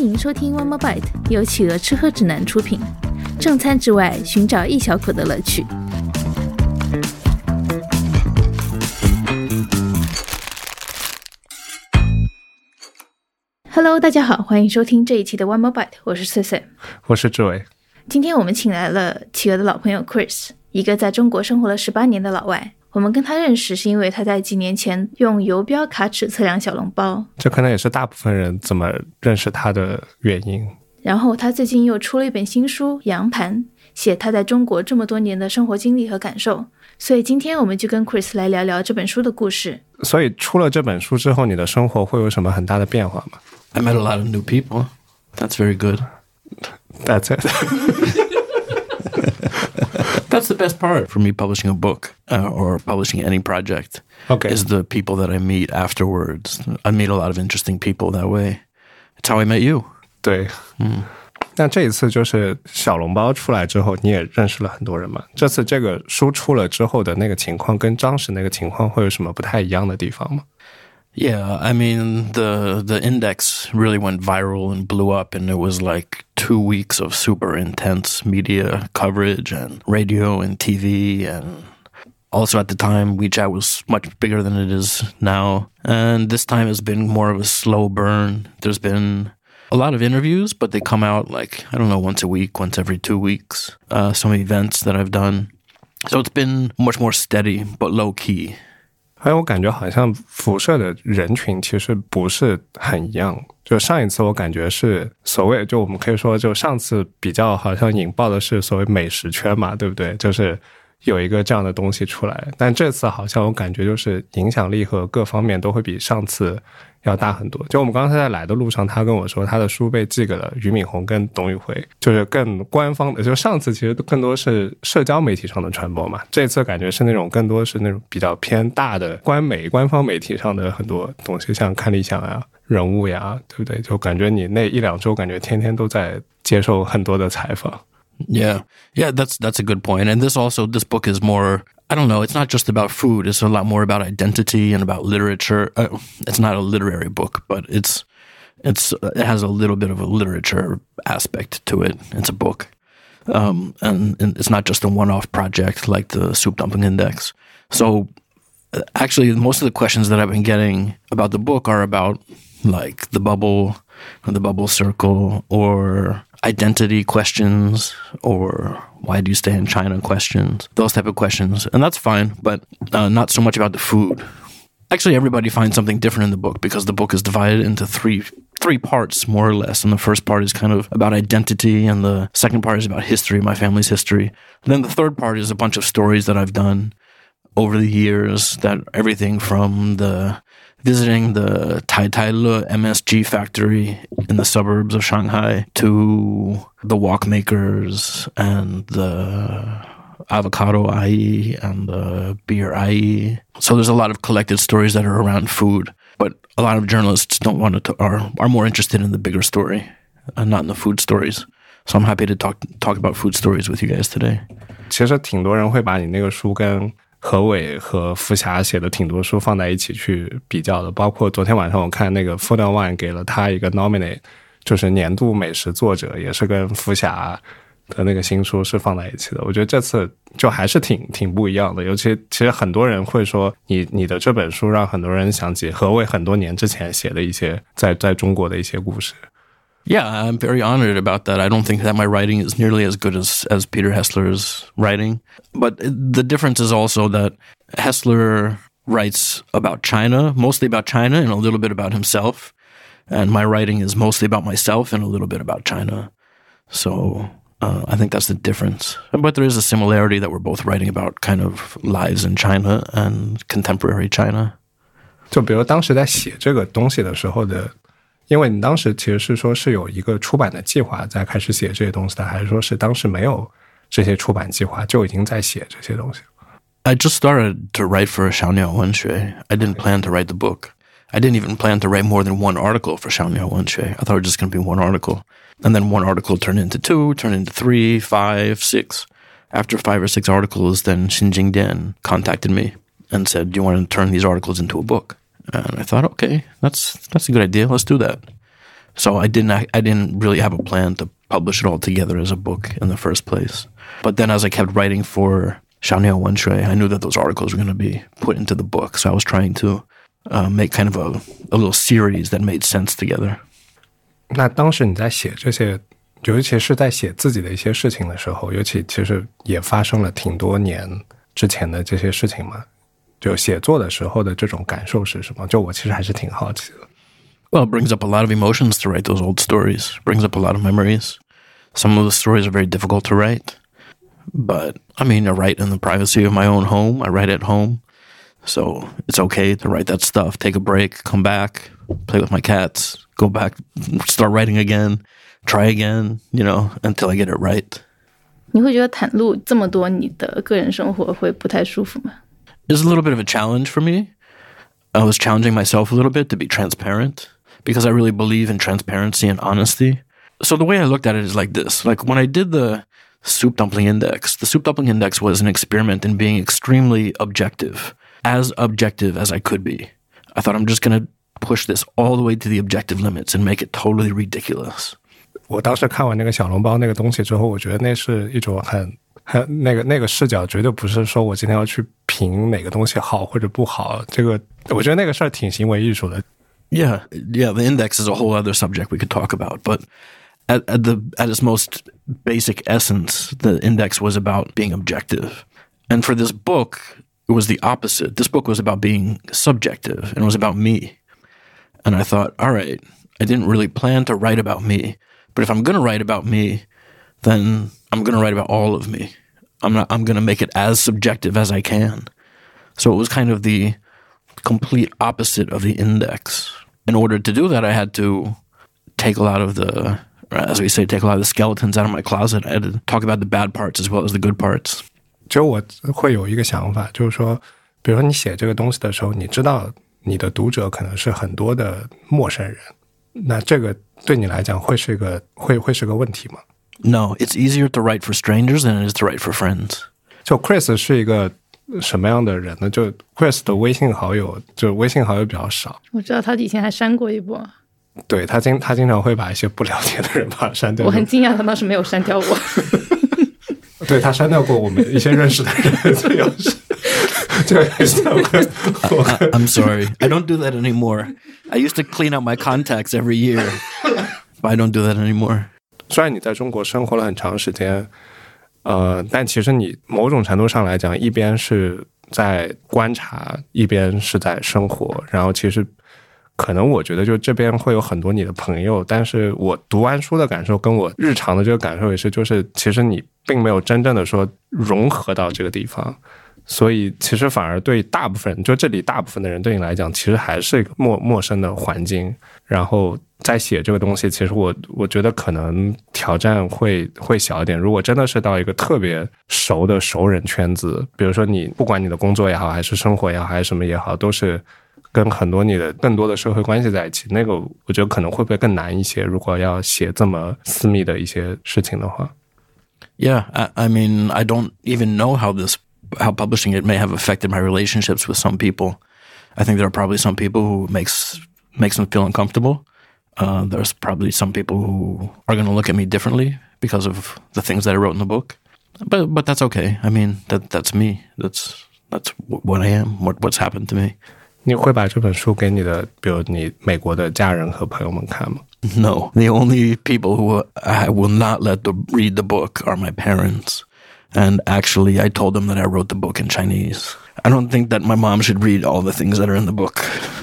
迎收听 One More Bite，由企鹅吃喝指南出品。正餐之外，寻找一小口的乐趣。Hello，大家好，欢迎收听这一期的 One More Bite，我是翠翠，我是志伟。今天我们请来了企鹅的老朋友 Chris，一个在中国生活了十八年的老外。我们跟他认识是因为他在几年前用游标卡尺测量小笼包，这可能也是大部分人怎么认识他的原因。然后他最近又出了一本新书《羊盘》，写他在中国这么多年的生活经历和感受。所以今天我们就跟 Chris 来聊聊这本书的故事。所以出了这本书之后，你的生活会有什么很大的变化吗？I met a lot of new people. That's very good. That's it. That's the best part for me publishing a book uh, or publishing any project. Okay. Is the people that I meet afterwards. I meet a lot of interesting people that way. It's how I met you. 对，嗯。那这一次就是小笼包出来之后，你也认识了很多人嘛？这次这个书出了之后的那个情况，跟当时那个情况会有什么不太一样的地方吗 ？yeah, I mean the the index really went viral and blew up, and it was like two weeks of super intense media coverage and radio and TV and also at the time WeChat was much bigger than it is now, and this time has been more of a slow burn. There's been a lot of interviews, but they come out like I don't know once a week, once every two weeks. Uh, some events that I've done, so it's been much more steady but low key. 还有，我感觉好像辐射的人群其实不是很一样。就上一次我感觉是所谓，就我们可以说，就上次比较好像引爆的是所谓美食圈嘛，对不对？就是有一个这样的东西出来，但这次好像我感觉就是影响力和各方面都会比上次。要大很多。就我们刚才在来的路上，他跟我说，他的书被寄给了俞敏洪跟董宇辉，就是更官方的。就上次其实更多是社交媒体上的传播嘛，这次感觉是那种更多是那种比较偏大的官媒、官方媒体上的很多东西，像看理想呀、人物呀，对不对？就感觉你那一两周，感觉天天都在接受很多的采访。Yeah, yeah, that's that's a good point. And this also, this book is more I don't know. It's not just about food. It's a lot more about identity and about literature. Uh, it's not a literary book, but it's it's it has a little bit of a literature aspect to it. It's a book, um, and, and, it's not just a one-off project like the Soup Dumpling Index. So, uh, actually, most of the questions that I've been getting about the book are about like the bubble, the bubble circle, or identity questions or why do you stay in China questions, those type of questions. And that's fine, but uh, not so much about the food. Actually, everybody finds something different in the book because the book is divided into three three parts, more or less. And the first part is kind of about identity, and the second part is about history, my family's history. And then the third part is a bunch of stories that I've done over the years that everything from the visiting the Tai Tai Le MSG factory in the suburbs of Shanghai to the wokmakers and the avocado ayi and the beer ayi. So there's a lot of collected stories that are around food, but a lot of journalists don't want to are are more interested in the bigger story and not in the food stories. So I'm happy to talk talk about food stories with you guys today. 其实挺多人会把你那个书跟何伟和福霞写的挺多书放在一起去比较的，包括昨天晚上我看那个 Food One 给了他一个 nominate，就是年度美食作者，也是跟福霞的那个新书是放在一起的。我觉得这次就还是挺挺不一样的，尤其其实很多人会说，你你的这本书让很多人想起何伟很多年之前写的一些在在中国的一些故事。Yeah, I'm very honored about that. I don't think that my writing is nearly as good as, as Peter Hessler's writing. But the difference is also that Hessler writes about China, mostly about China and a little bit about himself. And my writing is mostly about myself and a little bit about China. So uh, I think that's the difference. But there is a similarity that we're both writing about kind of lives in China and contemporary China. 就比如当时在写这个东西的时候的 因为你当时其实是说是有一个出版的计划在开始写这些东西的，还是说是当时没有这些出版计划就已经在写这些东西？I just started to write for 小鸟文学. I didn't plan to write the book. I didn't even plan to write more than one article for Xiaoniao Wenxue. I thought it was just going to be one article. And then one article turned into two, turned into three, five, six. After five or six articles, then Xinjing Dian contacted me and said, Do you want to turn these articles into a book? And I thought, okay, that's that's a good idea. Let's do that. So I didn't I didn't really have a plan to publish it all together as a book in the first place. But then as I kept writing for Xiaoniao Wenxue, I knew that those articles were going to be put into the book. So I was trying to uh, make kind of a, a little series that made sense together. 那当时你在写这些尤其是在写自己的一些事情的时候，尤其其实也发生了挺多年之前的这些事情嘛。就写作的时候的这种感受是什么？就我其实还是挺好奇的。Well, it brings up a lot of emotions to write those old stories. Brings up a lot of memories. Some of the stories are very difficult to write, but I mean, I write in the privacy of my own home. I write at home, so it's okay to write that stuff. Take a break, come back, play with my cats, go back, start writing again, try again. You know, until I get it right. 你会觉得袒露这么多你的个人生活会不太舒服吗 ？is a little bit of a challenge for me. I was challenging myself a little bit to be transparent because I really believe in transparency and honesty. So the way I looked at it is like this. Like when I did the soup dumpling index, the soup dumpling index was an experiment in being extremely objective, as objective as I could be. I thought I'm just going to push this all the way to the objective limits and make it totally ridiculous. 我当时看完那个小笼包那个东西之后，我觉得那是一种很那个那个视角绝对不是说我今天要去 评哪个东西好或者不好，这个我觉得那个事儿挺行为艺术的。Yeah, yeah. The index is a whole other subject we could talk about, but at, at the at its most basic essence, the index was about being objective, and for this book, it was the opposite. This book was about being subjective, and it was about me. And I thought, all right, I didn't really plan to write about me, but if I'm going to write about me, then I'm going to write about all of me. I'm not, I'm going to make it as subjective as I can. So it was kind of the complete opposite of the index. In order to do that, I had to take a lot of the, as we say, take a lot of the skeletons out of my closet. I had to talk about the bad parts as well as the good parts. 就我会有一个想法，就是说，比如说你写这个东西的时候，你知道你的读者可能是很多的陌生人，那这个对你来讲会是一个会会是个问题吗 ？no, it's easier to write for strangers than it is to write for friends. 就 Chris 是一个什么样的人呢？就 Chris 的微信好友，就微信好友比较少。我知道他以前还删过一波。对他经他经常会把一些不了解的人把他删掉。我很惊讶他当时没有删掉我。对他删掉过我们一些认识的人，这样是。I'm sorry, I don't do that anymore. I used to clean out my contacts every year, but I don't do that anymore. 虽然你在中国生活了很长时间，呃，但其实你某种程度上来讲，一边是在观察，一边是在生活。然后其实可能我觉得，就这边会有很多你的朋友，但是我读完书的感受，跟我日常的这个感受也是，就是其实你并没有真正的说融合到这个地方。所以，其实反而对大部分，就这里大部分的人对你来讲，其实还是一个陌陌生的环境。然后在写这个东西，其实我我觉得可能挑战会会小一点。如果真的是到一个特别熟的熟人圈子，比如说你不管你的工作也好，还是生活也好，还是什么也好，都是跟很多你的更多的社会关系在一起，那个我觉得可能会不会更难一些？如果要写这么私密的一些事情的话。Yeah, I, I mean, I don't even know how this. how publishing it may have affected my relationships with some people. I think there are probably some people who makes makes them feel uncomfortable. Uh, there's probably some people who are going to look at me differently because of the things that I wrote in the book. But but that's okay. I mean that that's me. That's that's what I am. What what's happened to me. 你会把这本书给你的，比如你美国的家人和朋友们看吗？No, the only people who I will not let the, read the book are my parents. And actually, I told them that I wrote the book in Chinese. I don't think that my mom should read all the things that are in the book.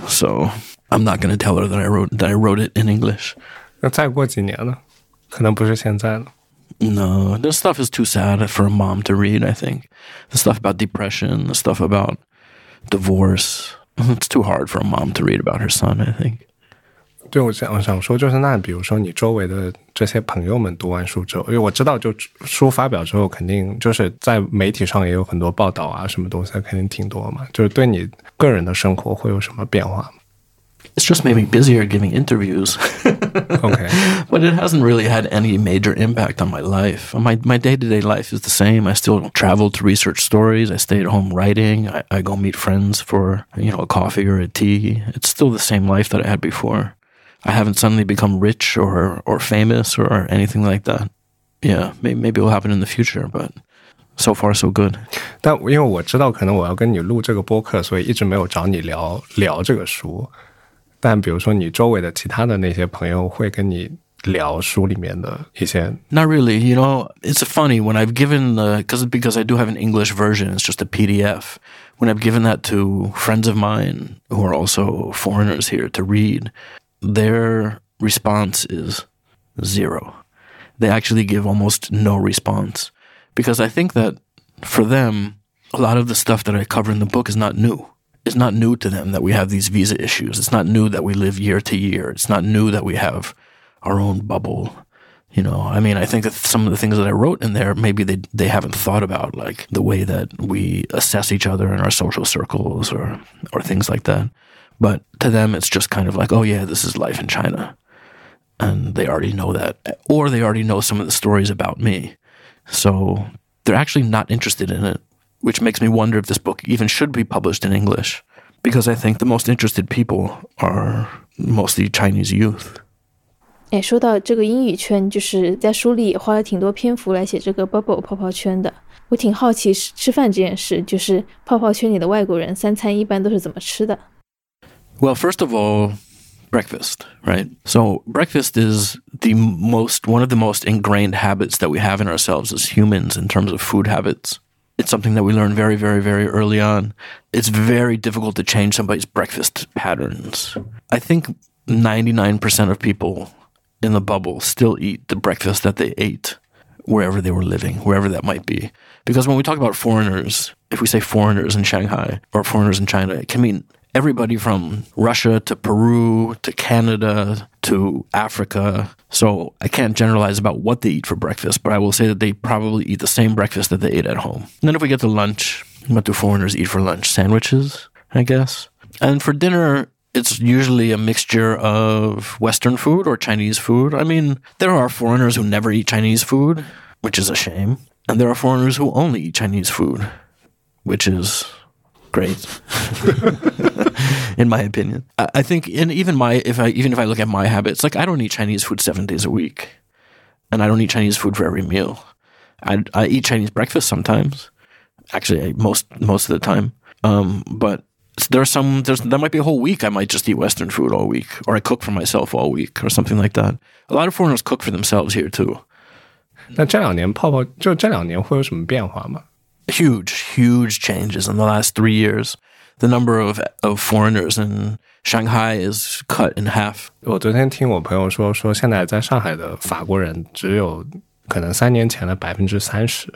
So I'm not going to tell her that I wrote that I wrote it in English. No, this stuff is too sad for a mom to read, I think. The stuff about depression, the stuff about divorce. It's too hard for a mom to read about her son, I think. 对，我想我想说，就是那比如说你周围的这些朋友们读完书之后，因为我知道，就书发表之后，肯定就是在媒体上也有很多报道啊，什么东西肯定挺多嘛。就是对你个人的生活会有什么变化吗？It's just made me busier giving interviews. okay. But it hasn't really had any major impact on my life. My my day to day life is the same. I still travel to research stories. I stay at home writing. I, I go meet friends for you know a coffee or a tea. It's still the same life that I had before. I haven't suddenly become rich or or famous or anything like that. Yeah, maybe maybe it will happen in the future, but so far so good. 但因为我知道可能我要跟你录这个播客，所以一直没有找你聊聊这个书。但比如说你周围的其他的那些朋友会跟你聊书里面的一些 Not really. You know, it's funny when I've given the because because I do have an English version. It's just a PDF. When I've given that to friends of mine who are also foreigners here to read, their response is zero. They actually give almost no response because I think that for them, a lot of the stuff that I cover in the book is not new. It's not new to them that we have these visa issues. It's not new that we live year to year. It's not new that we have our own bubble. You know, I mean, I think that some of the things that I wrote in there, maybe they they haven't thought about, like the way that we assess each other in our social circles or or things like that. But to them, it's just kind of like, oh yeah, this is life in China, and they already know that, or they already know some of the stories about me, so they're actually not interested in it, which makes me wonder if this book even should be published in English, because I think the most interested people are mostly Chinese youth. 哎，说到这个英语圈，就是在书里也花了挺多篇幅来写这个 bubble 泡泡圈的。我挺好奇吃吃饭这件事，就是泡泡圈里的外国人三餐一般都是怎么吃的？ Well, first of all, breakfast, right? So breakfast is the most one of the most ingrained habits that we have in ourselves as humans in terms of food habits. It's something that we learn very, very, very early on. It's very difficult to change somebody's breakfast patterns. I think 99% of people in the bubble still eat the breakfast that they ate wherever they were living, wherever that might be. Because when we talk about foreigners, if we say foreigners in Shanghai or foreigners in China, it can mean everybody from Russia to Peru to Canada to Africa. So I can't generalize about what they eat for breakfast, but I will say that they probably eat the same breakfast that they ate at home. And then if we get to lunch, what do foreigners eat for lunch? Sandwiches, I guess. And for dinner, it's usually a mixture of Western food or Chinese food. I mean, there are foreigners who never eat Chinese food, which is a shame. And there are foreigners who only eat Chinese food, which is great, in my opinion. I, I think, in even my if I even if I look at my habits, like I don't eat Chinese food seven days a week, and I don't eat Chinese food for every meal. I I eat Chinese breakfast sometimes, actually I- most most of the time. Um, but there are some there's there might be a whole week I might just eat Western food all week, or I cook for myself all week, or something like that. A lot of foreigners cook for themselves here too. 那这两年泡泡就这两年会有什么变化吗？ huge, huge changes in the last three years. The number of of foreigners in Shanghai is cut in half. 我昨天听我朋友说，说现在在上海的法国人只有可能三年前的百分之三十，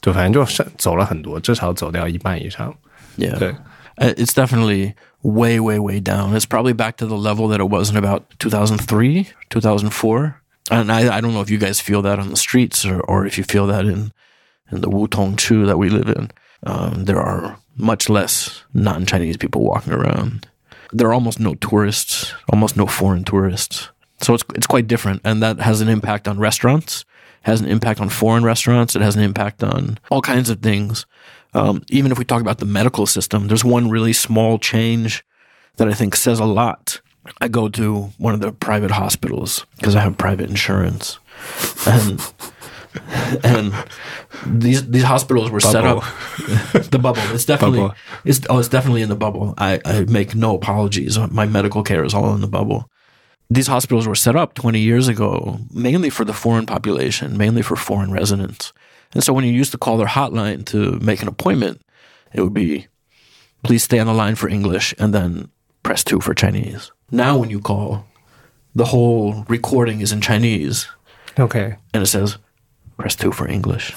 就反正就是走了很多，至少走掉一半以上。 Yeah, 对， Uh, it's definitely way, way, way down. It's probably back to the level that it was in about 2003, 2004. And I, I don't know if you guys feel that on the streets or, or if you feel that in in the Wutong Qu that we live in. Um, there are much less non-Chinese people walking around. There are almost no tourists, almost no foreign tourists. So it's it's quite different, and that has an impact on restaurants. Has an impact on foreign restaurants. It has an impact on all kinds of things. Um, even if we talk about the medical system, there's one really small change that I think says a lot. I go to one of the private hospitals because I have private insurance, and and these these hospitals were set up. the bubble. It's definitely Bubble. it's oh it's definitely in the bubble. I, I make no apologies. My medical care is all in the bubble. These hospitals were set up 20 years ago mainly for the foreign population, mainly for foreign residents. And so when you used to call their hotline to make an appointment, it would be please stay on the line for English and then press 2 for Chinese. Now when you call, the whole recording is in Chinese OK，and it says press 2 for English.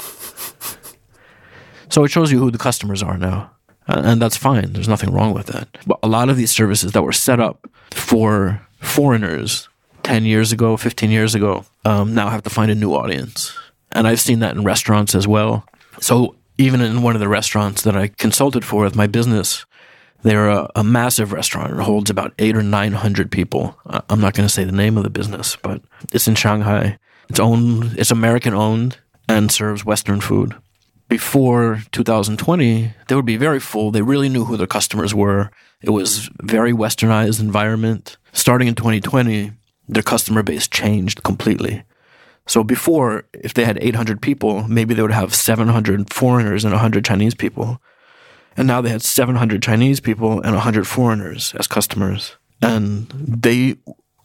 so it shows you who the customers are now. And that's fine. There's nothing wrong with that. But a lot of these services that were set up for foreigners 10 years ago, 15 years ago, um, now have to find a new audience. And I've seen that in restaurants as well. So even in one of the restaurants that I consulted for with my business, they're a, a massive restaurant. It holds about eight or 900 people. Uh, I'm not going to say the name of the business, but it's in Shanghai. It's owned, it's American owned and serves Western food. Before 2020, they would be very full. They really knew who their customers were. It was very westernized environment. Starting in 2020, their customer base changed completely. So before, if they had 800 people, maybe they would have 700 foreigners and 100 Chinese people. And now they had 700 Chinese people and 100 foreigners as customers. And they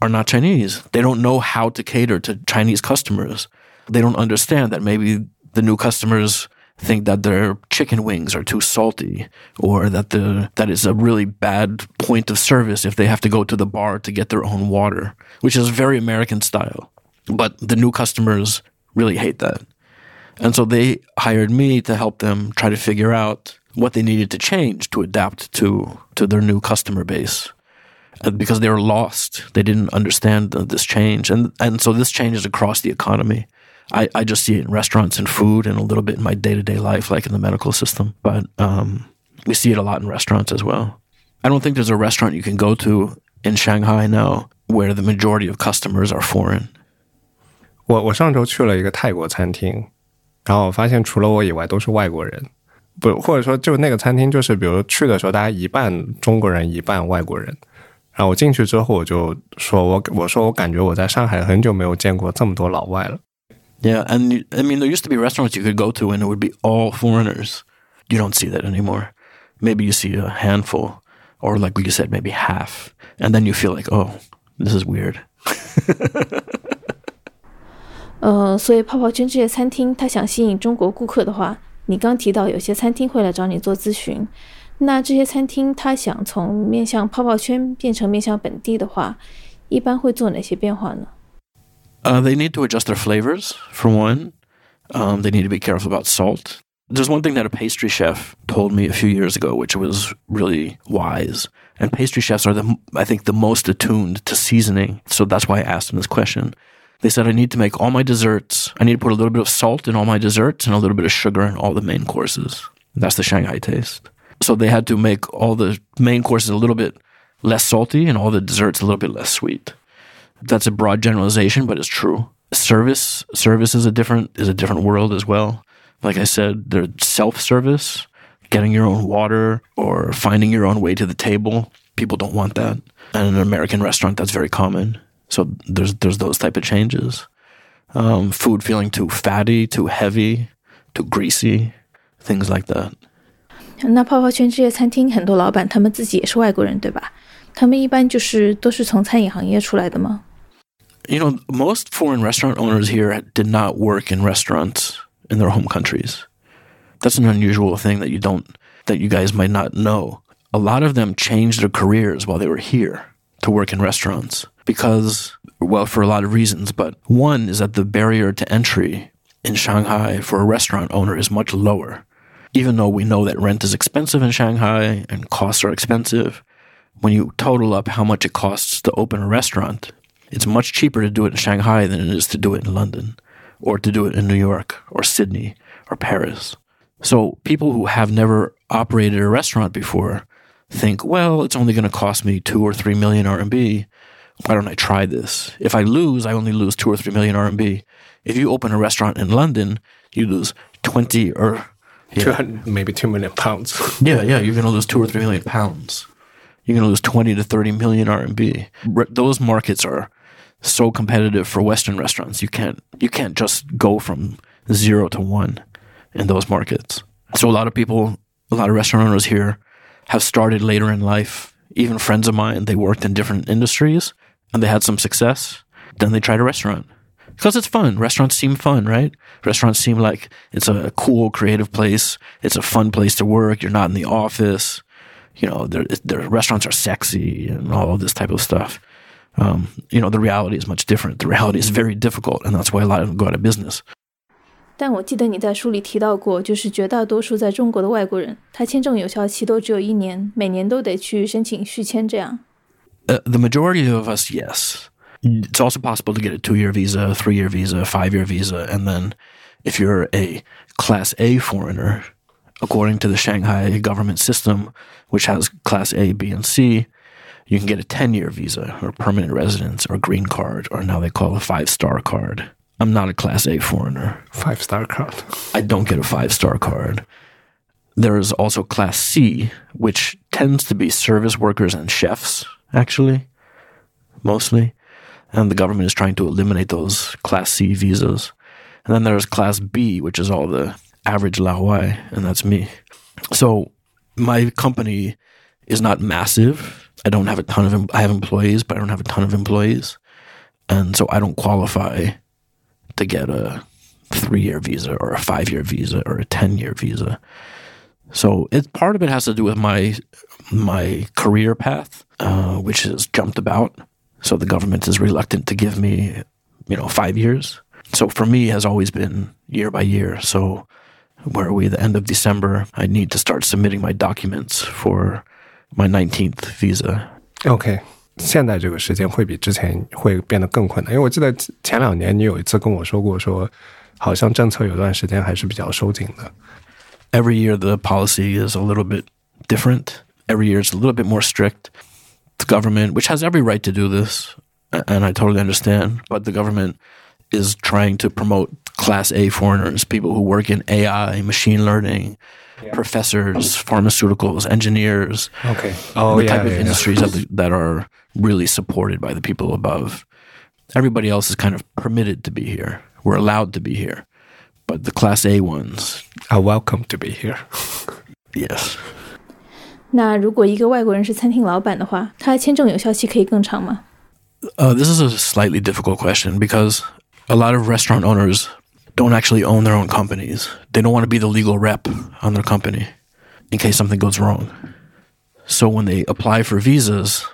are not Chinese. They don't know how to cater to Chinese customers. They don't understand that maybe the new customers think that their chicken wings are too salty or that the that is a really bad point of service if they have to go to the bar to get their own water, which is very American style. But the new customers really hate that. And so they hired me to help them try to figure out what they needed to change to adapt to to their new customer base Uh, because they were lost. They didn't understand this change. And and so this changes across the economy. I, I just see it in restaurants and food and a little bit in my day to day life, like in the medical system. But um, we see it a lot in restaurants as well. I don't think there's a restaurant you can go to in Shanghai now where the majority of customers are foreign. 我我上周去了一个泰国餐厅，然后我发现除了我以外都是外国人，不或者说就那个餐厅就是比如去的时候大家一半中国人一半外国人， 然后我进去之后我就说我我说我感觉我在上海很久没有见过这么多老外了。Yeah, and you- I mean, there used to be restaurants you could go to and it would be all foreigners. You don't see that anymore. Maybe you see a handful, or like you said, maybe half. And then you feel like, oh, this is weird. 呃，所以泡泡圈这些餐厅，它想吸引中国顾客的话，你刚提到有些餐厅会来找你做咨询， 那这些餐厅它想从面向泡泡圈变成面向本地的话，一般会做哪些变化呢？ Uh, they need to adjust their flavors, for one. Um, they need to be careful about salt. There's one thing that a pastry chef told me a few years ago, which was really wise. And pastry chefs are, the, I think, the most attuned to seasoning. So that's why I asked them this question. They said, I need to make all my desserts. I need to put a little bit of salt in all my desserts and a little bit of sugar in all the main courses. That's the Shanghai taste. So they had to make all the main courses a little bit less salty and all the desserts a little bit less sweet that's a broad generalization, but it's true. Service service is a different is a different world as well. Like I said, there's self service, getting your own water or finding your own way to the table. People don't want that. And in an American restaurant, that's very common. So there's there's those type of changes. Um, food feeling too fatty, too heavy, too greasy, things like that. 那泡泡圈这些餐厅很多老板他们自己也是外国人，对吧？他们一般就是都是从餐饮行业出来的吗？ you know, most foreign restaurant owners here did not work in restaurants in their home countries. That's an unusual thing that you don't, that you guys might not know. A lot of them changed their careers while they were here to work in restaurants because, well, for a lot of reasons. But one is that the barrier to entry in Shanghai for a restaurant owner is much lower. even though we know that rent is expensive in Shanghai and costs are expensive, when you total up how much it costs to open a restaurant, it's much cheaper to do it in Shanghai than it is to do it in London or to do it in New York or Sydney or Paris. So people who have never operated a restaurant before think, well, it's only going to cost me two or three million RMB. Why don't I try this? If I lose, I only lose two or three million RMB. If you open a restaurant in London, you lose 20 or yeah. 200 maybe 2 million pounds. Yeah, yeah, you're going to lose two or three million pounds. You're going to lose 20 to 30 million RMB. Re- those markets are so competitive for Western restaurants. You can't you can't just go from zero to one in those markets. So a lot of people, a lot of restaurant owners here, have started later in life. Even friends of mine, they worked in different industries and they had some success. Then they tried a restaurant because it's fun. Restaurants seem fun, right? Restaurants seem like it's a cool, creative place. It's a fun place to work. You're not in the office. You know, their their restaurants are sexy and all of this type of stuff. Um, you know, the reality is much different. The reality is very difficult, and that's why a lot of them go out of business. 但我记得你在书里提到过，就是绝大多数在中国的外国人，他签证有效期都只有一年，每年都得去申请续签，这样。 Uh, the majority of us, yes. It's also possible to get a two-year visa, three-year visa, five-year visa, and then if you're a Class A foreigner, according to the Shanghai government system, which has Class A, B, and C, you can get a 10-year visa or permanent residence or green card, or now they call a five-star card. I'm not a Class A foreigner. 5 star card. I don't get a five star card. There is also Class C, which tends to be service workers and chefs, actually, mostly. And the government is trying to eliminate those Class C visas. And then there's Class B, which is all the average Laowai, and that's me. So my company is not massive. I don't have a ton of em- I have employees, but I don't have a ton of employees, and so I don't qualify to get a three-year visa or a five-year visa or a ten-year visa. So it part of it has to do with my my career path, uh, which has jumped about. So the government is reluctant to give me, you know, five years. So for me, it has always been year by year. So where are we? The end of December, I need to start submitting my documents for my 19th visa. OK，现在这个时间会比之前会变得更困难，因为我记得前两年你有一次跟我说过说，好像政策有段时间还是比较收紧的。 Every year, the policy is a little bit different. Every year, it's a little bit more strict. The government, which has every right to do this, and I totally understand, but the government is trying to promote Class A foreigners, people who work in AI, machine learning, professors, pharmaceuticals, engineers, OK，哦、the oh, yeah, type of yeah, yeah. industries that, that are really supported by the people above. Everybody else is kind of permitted to be here. We're allowed to be here. But the Class A ones, are welcome to be here。yes. 那如果一个外国人是餐厅老板的话，他的签证有效期可以更长吗？ Uh, this is a slightly difficult question because a lot of restaurant owners don't actually own their own companies. They don't want to be the legal rep on their company in case something goes wrong. So when they apply for visas,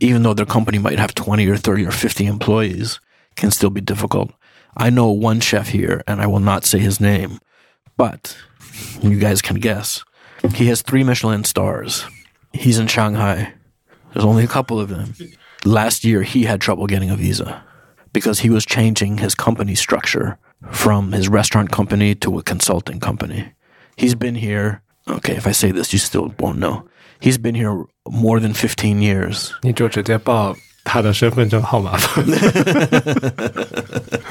even though their company might have 20 or 30 or 50 employees, can still be difficult. I know one chef here, and I will not say his name, but you guys can guess. He has three Michelin stars. He's in Shanghai. There's only a couple of them. Last year, he had trouble getting a visa because he was changing his company structure from his restaurant company to a consulting company. He's been here. Okay, if I say this, you still won't know. He's been here more than 15 years. 你就直接报 他的身份证号码吧。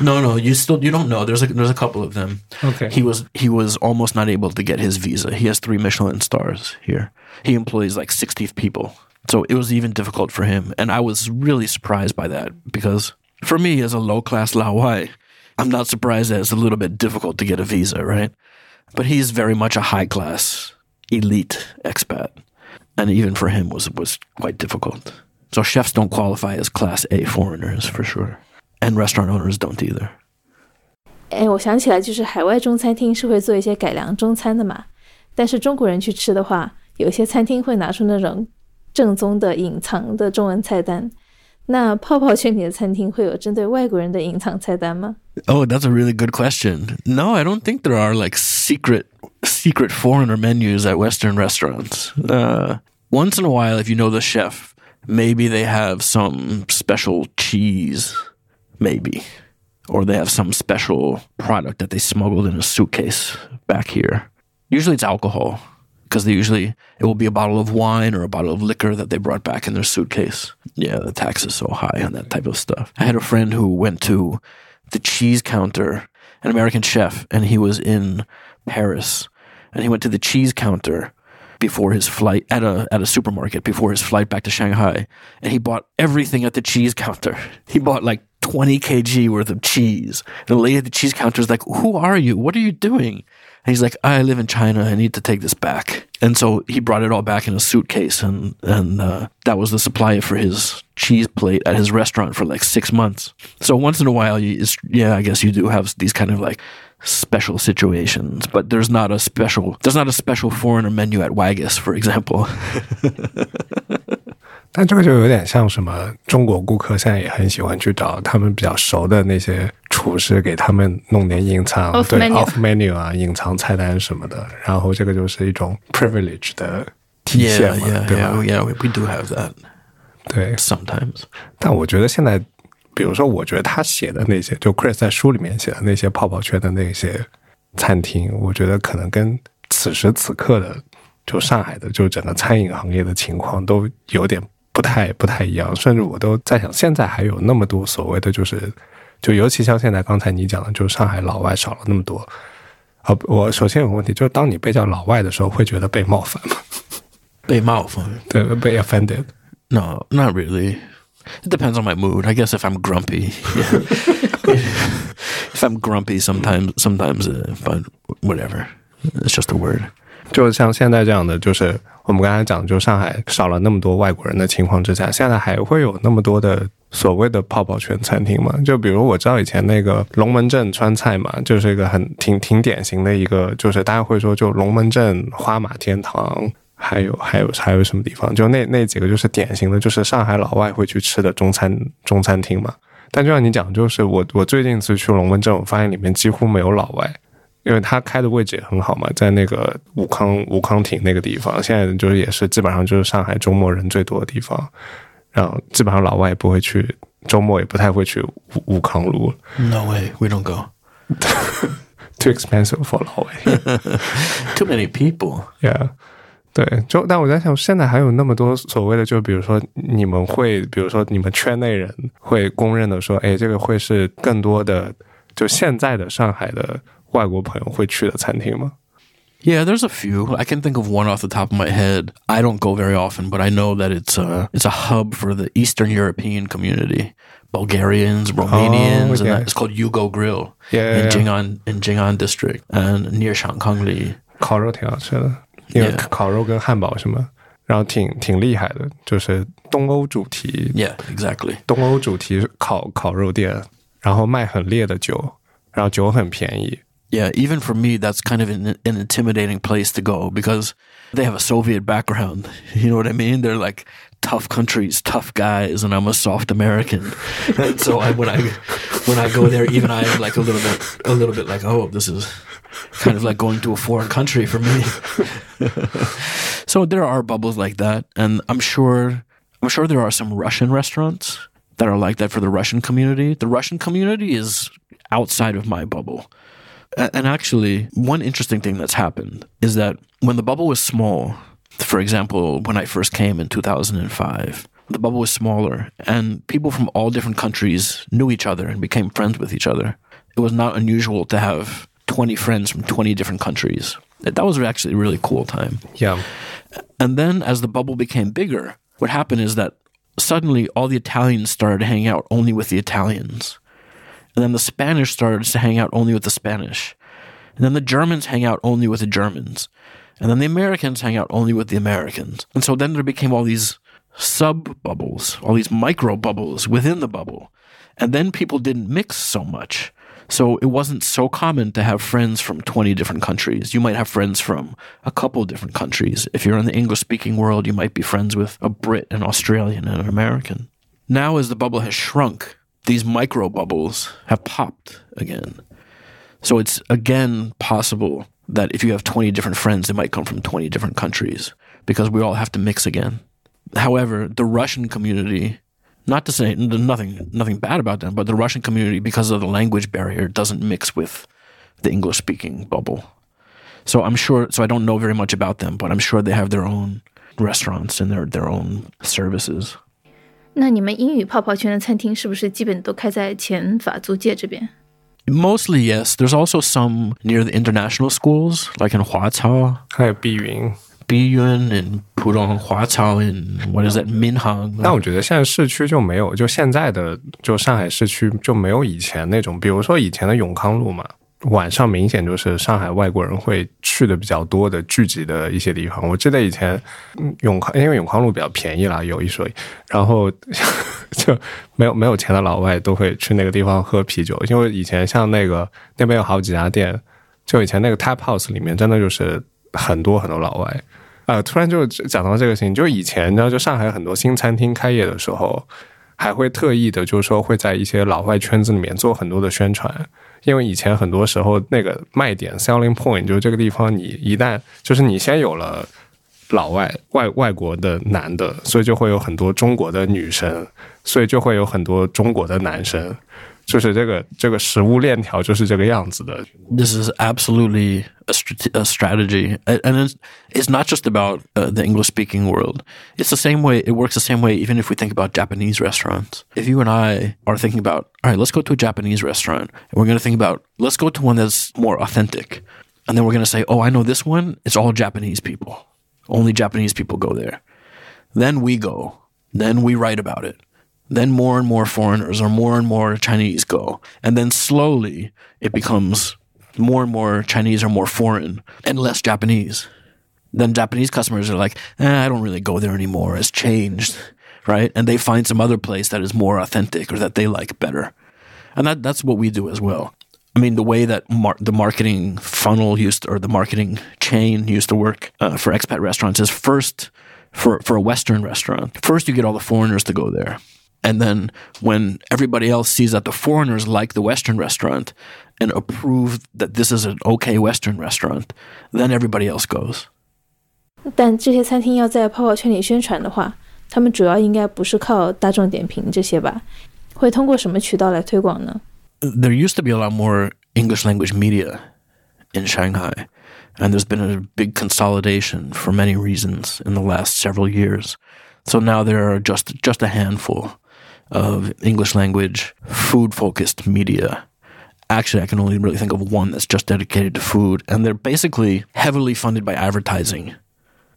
No, no, you still you don't know. There's a there's a couple of them. OK， He was he was almost not able to get his visa. He has three Michelin stars here. He employs like 60 people. So it was even difficult for him. And I was really surprised by that because for me as a low class Laowai, I'm not surprised that it's a little bit difficult to get a visa, right? But he's very much a high class elite expat. And even for him was was quite difficult. So chefs don't qualify as class A foreigners for sure. And restaurant owners don't either. 哎，我想起来，就是海外中餐厅是会做一些改良中餐的嘛，但是中国人去吃的话，有些餐厅会拿出那种正宗的隐藏的中文菜单。那泡泡圈里的餐厅会有针对外国人的隐藏菜单吗？ Oh, that's a really good question. No, I don't think there are like secret secret foreigner menus at Western restaurants. Uh, once in a while, if you know the chef, maybe they have some special cheese, maybe, or they have some special product that they smuggled in a suitcase back here. Usually, it's alcohol because they usually it will be a bottle of wine or a bottle of liquor that they brought back in their suitcase. Yeah, the tax is so high on that type of stuff. I had a friend who went to the cheese counter, an American chef, and he was in Paris, and he went to the cheese counter before his flight at a at a supermarket before his flight back to Shanghai, and he bought everything at the cheese counter. He bought like 20 kg worth of cheese. And the lady at the cheese counter is like, "Who are you? What are you doing?" And he's like, "I live in China. I need to take this back." And so he brought it all back in a suitcase, and and uh, that was the supply for his cheese plate at his restaurant for like six months. So once in a while, you, yeah, I guess you do have these kind of like special situations, but there's not a special there's not a special foreigner menu at Wagas, for example. 但这个就有点像什么，中国顾客现在也很喜欢去找他们比较熟的那些厨师，给他们弄点隐藏，off 对 menu. off menu 啊，隐藏菜单什么的。然后这个就是一种 privilege 的体现嘛，yeah, yeah, 对吧 yeah, we do have that. 对，sometimes。但我觉得现在比如说，我觉得他写的那些，就 Chris 在书里面写的那些泡泡圈的那些餐厅，我觉得可能跟此时此刻的就上海的就整个餐饮行业的情况都有点不太不太一样，甚至我都在想，现在还有那么多所谓的就是，就尤其像现在刚才你讲的，就上海老外少了那么多。啊，我首先有个问题，就是当你被叫老外的时候，会觉得被冒犯吗？被冒犯。对，被 offended。No, not really. It depends on my mood. I guess if I'm grumpy, yeah. if I'm grumpy, sometimes sometimes, uh, but whatever. It's just a word. 就像现在这样的，就是我们刚才讲，就上海少了那么多外国人的情况之下，现在还会有那么多的所谓的泡泡圈餐厅吗？就比如我知道以前那个龙门阵川菜嘛，就是一个很挺挺典型的一个，就是大家会说就龙门阵花马天堂。还有还有还有什么地方？就那那几个就是典型的，就是上海老外会去吃的中餐中餐厅嘛。但就像你讲，就是我我最近一次去龙门阵，我发现里面几乎没有老外。因为他开的位置也很好嘛，在那个武康武康亭那个地方，现在就是也是基本上就是上海周末人最多的地方，然后基本上老外也不会去，周末也不太会去武武康路。No way, we don't go. Too expensive for 老外。Too many people. Yeah，对，就但我在想，现在还有那么多所谓的，就比如说你们会，比如说你们圈内人会公认的说，哎，这个会是更多的就现在的上海的外国朋友会去的餐厅吗？Yeah, there's a few. I can think of one off the top of my head. I don't go very often, but I know that it's a it's a hub for the Eastern European community, Bulgarians, Romanians, okay. and that. It's called Yugo Grill Yeah, in yeah. Jing'an in Jing'an district and near Shangkangli. 烤肉挺好吃的，因为 Yeah. 烤肉跟汉堡什么，然后挺挺厉害的，就是东欧主题， Yeah, exactly. 东欧主题烤烤肉店，然后卖很烈的酒，然后酒很便宜。 Yeah, even for me, that's kind of an, an intimidating place to go because they have a Soviet background. You know what I mean? They're like tough countries, tough guys, and I'm a soft American. and so I, when I when I go there, even I am like a little bit a little bit like, oh, this is kind of like going to a foreign country for me. so there are bubbles like that, and I'm sure I'm sure there are some Russian restaurants that are like that for the Russian community. The Russian community is outside of my bubble. And actually, one interesting thing that's happened is that when the bubble was small, for example, when I first came in 2005, the bubble was smaller and people from all different countries knew each other and became friends with each other. It was not unusual to have 20 friends from 20 different countries. That was actually a really cool time. Yeah，And then as the bubble became bigger, what happened is that suddenly all the Italians started to hang out only with the Italians. And then the Spanish started to hang out only with the Spanish. And then the Germans hang out only with the Germans. And then the Americans hang out only with the Americans. And so then there became all these sub bubbles, all these micro bubbles within the bubble. And then people didn't mix so much. So it wasn't so common to have friends from 20 different countries. You might have friends from a couple different countries. If you're in the English speaking world, you might be friends with a Brit, an Australian, and an American. Now, as the bubble has shrunk, these micro bubbles have popped again. So it's again possible that if you have 20 different friends, they might come from 20 different countries because we all have to mix again. However, the Russian community, not to say nothing, nothing bad about them, but the Russian community, because of the language barrier, doesn't mix with the English speaking bubble. So I'm sure. So I don't know very much about them, but I'm sure they have their own restaurants and their their own services. 那你们英语泡泡圈的餐厅是不是基本都开在前法租界这边？Mostly yes. There's also some near the international schools, like in Huacao. 还有碧云。Biyun, and Pudong, Huacao, and what is that, Minhang. 但我觉得现在市区就没有，就现在的就上海市区就没有以前那种，比如说以前的永康路嘛，晚上明显就是上海外国人会去的比较多的聚集的一些地方。我记得以前永康，因为永康路比较便宜啦，有一说一，然后 就没有没有钱的老外都会去那个地方喝啤酒，因为以前像那个那边有好几家店，就以前那个 Tap House 里面真的就是很多很多老外。呃，突然就讲到这个事情，就以前你知道，就上海很多新餐厅开业的时候，还会特意的，就是说会在一些老外圈子里面做很多的宣传，因为以前很多时候那个卖点 selling point 就是这个地方，你一旦就是你先有了老外外外国的男的，所以就会有很多中国的女生，所以就会有很多中国的男生，就是这个这个食物链条就是这个样子的。 this is absolutely a, strat- a strategy, A- and it's, it's not just about uh, the English speaking world. It's the same way. It works the same way, even if we think about Japanese restaurants. If you and I are thinking about, all right, let's go to a Japanese restaurant, and we're going to think about, let's go to one that's more authentic, and then we're going to say, oh, I know this one. It's all Japanese people. Only Japanese people go there. Then we go. Then we write about it. then more and more foreigners or more and more Chinese go. And then slowly it becomes more and more Chinese are more foreign and less Japanese. Then Japanese customers are like, eh, I don't really go there anymore. It's changed, right? And they find some other place that is more authentic or that they like better. And that, that's what we do as well. I mean, the way that mar- the marketing funnel used to, or the marketing chain used to work uh, for expat restaurants is first for, for a Western restaurant, first you get all the foreigners to go there. And then when everybody else sees that the foreigners like the Western restaurant and approve that this is an okay Western restaurant, then everybody else goes. 但这些餐厅要在泡泡圈里宣传的话，他们主要应该不是靠大众点评这些吧？会通过什么渠道来推广呢？ There used to be a lot more English language media in Shanghai, and there's been a big consolidation for many reasons in the last several years. So now there are just just a handful of English language food focused media. Actually, I can only really think of one that's just dedicated to food, and they're basically heavily funded by advertising.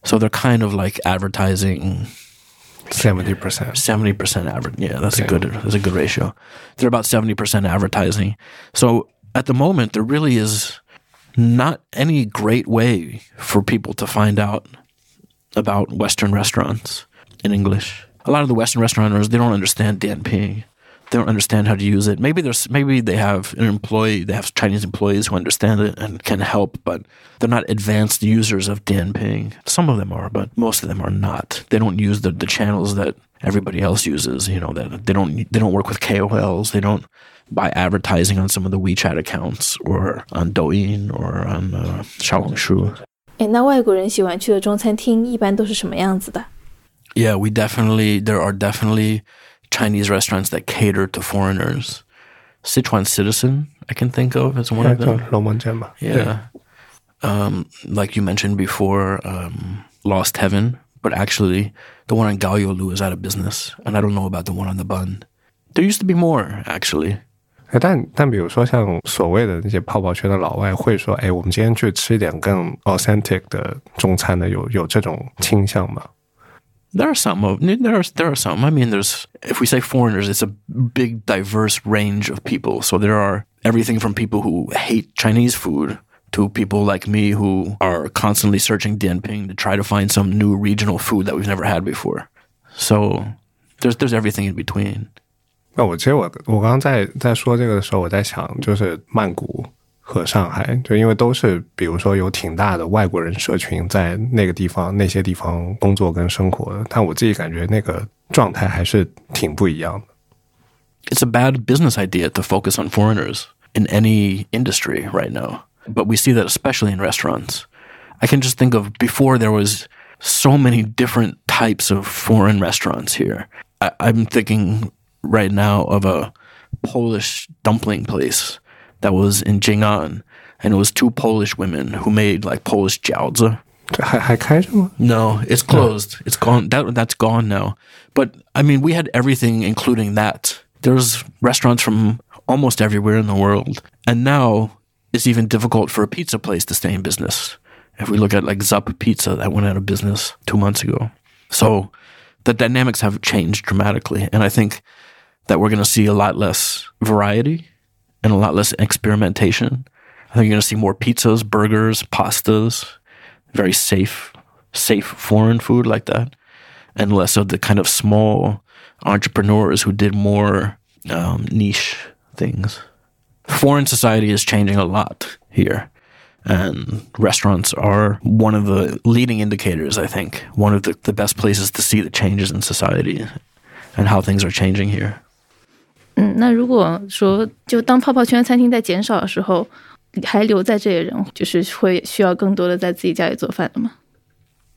So they're kind of like advertising seventy percent. seventy percent average. Yeah, that's a good that's a good ratio. They're about seventy percent advertising. So at the moment, there really is not any great way for people to find out about Western restaurants in English a lot of the Western restaurant owners they don't understand Dianping. They don't understand how to use it. Maybe there's maybe they have an employee, they have Chinese employees who understand it and can help, but they're not advanced users of Dianping. Some of them are, but most of them are not. They don't use the, the channels that everybody else uses. You know that they don't they don't work with KOLs. They don't buy advertising on some of the WeChat accounts or on Douyin or on uh, Xiaohongshu. Eh, 诶，那外国人喜欢去的中餐厅一般都是什么样子的？yeah, we definitely there are definitely Chinese restaurants that cater to foreigners. Sichuan Citizen, I can think of as one yeah, of them. Yeah. yeah. Um, like you mentioned before, um, Lost Heaven, but actually the one on Gaoyoulu is out of business, and I don't know about the one on the Bund. There used to be more, actually. 但但比如说像所谓的那些泡泡圈的老外会说，哎，我们今天去吃一点更 authentic There are some of there are there are some. I mean, there's if we say foreigners, it's a big diverse range of people. So there are everything from people who hate Chinese food to people like me who are constantly searching Dianping to try to find some new regional food that we've never had before. So there's there's everything in between. 那我其实我我刚刚在在说这个的时候，我在想，就是曼谷 和上海，就因为都是比如说有挺大的外国人社群在那个地方那些地方工作跟生活的，但我自己感觉那个状态还是挺不一样的。 It's a bad business idea to focus on foreigners in any industry right now. But we see that especially in restaurants. I can just think of before there was so many different types of foreign restaurants here. I, I'm thinking right now of a Polish dumpling place that was in Jing'an, and it was two Polish women who made like Polish jiaozi. No, it's closed. No. It's gone. That that's gone now. But I mean, we had everything, including that. There's restaurants from almost everywhere in the world, and now it's even difficult for a pizza place to stay in business. If we look at like Zup Pizza, that went out of business two months ago. So the dynamics have changed dramatically, and I think that we're going to see a lot less variety and a lot less experimentation. I think you're going to see more pizzas, burgers, pastas, very safe, safe foreign food like that, and less of the kind of small entrepreneurs who did more um, niche things. Foreign society is changing a lot here, and restaurants are one of the leading indicators. I think one of the, the best places to see the changes in society and how things are changing here. 嗯，那如果说就当泡泡圈餐厅在减少的时候，还留在这些人，就是会需要更多的在自己家里做饭的吗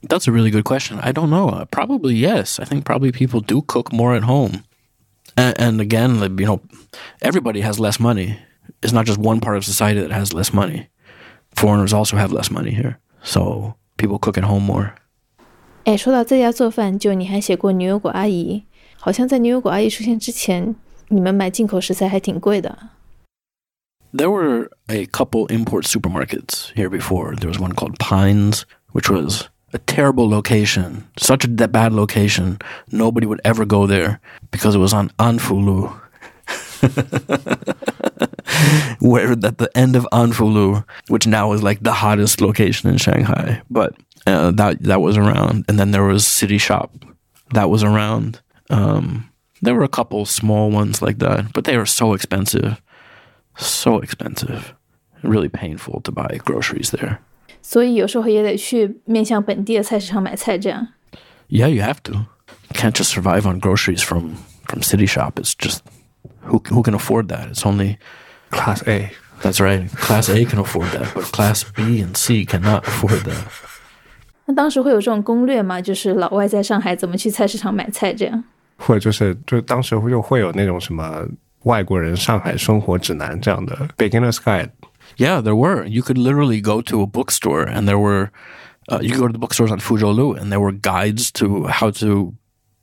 ？That's a really good question. I don't know. Uh, probably yes. I think probably people do cook more at home. And, and, again, you know, everybody has less money. It's not just one part of society that has less money. Foreigners also have less money here, so people cook at home more. 哎，说到在家做饭，就你还写过《牛油果阿姨》，好像在《牛油果阿姨》出现之前，你们买进口食材还挺贵的。 There were a couple import supermarkets here before. There was one called Pines, which was a terrible location, such a de- bad location. Nobody would ever go there because it was on Anfulu. Where at the end of Anfulu, which now is like the hottest location in Shanghai, but uh, that that was around, and then there was City Shop, that was around. Um, there were a couple small ones like that, but they were so expensive, so expensive, really painful to buy groceries there. 所以有时候也得去面向本地的菜市场买菜，这样。 Yeah, you have to. You can't just survive on groceries from from City Shop. It's just who who can afford that? It's only Class A， that's right. Class A can afford that, but Class B and C cannot afford that. 那当时会有这种攻略吗？就是老外在上海怎么去菜市场买菜这样。 或者就是就当时就会有那种什么外国人上海生活指南这样的 beginner's guide。 Yeah, there were. You could literally go to a bookstore, and there were. Uh, you could go to the bookstores on Fuzhou, and there were guides to how to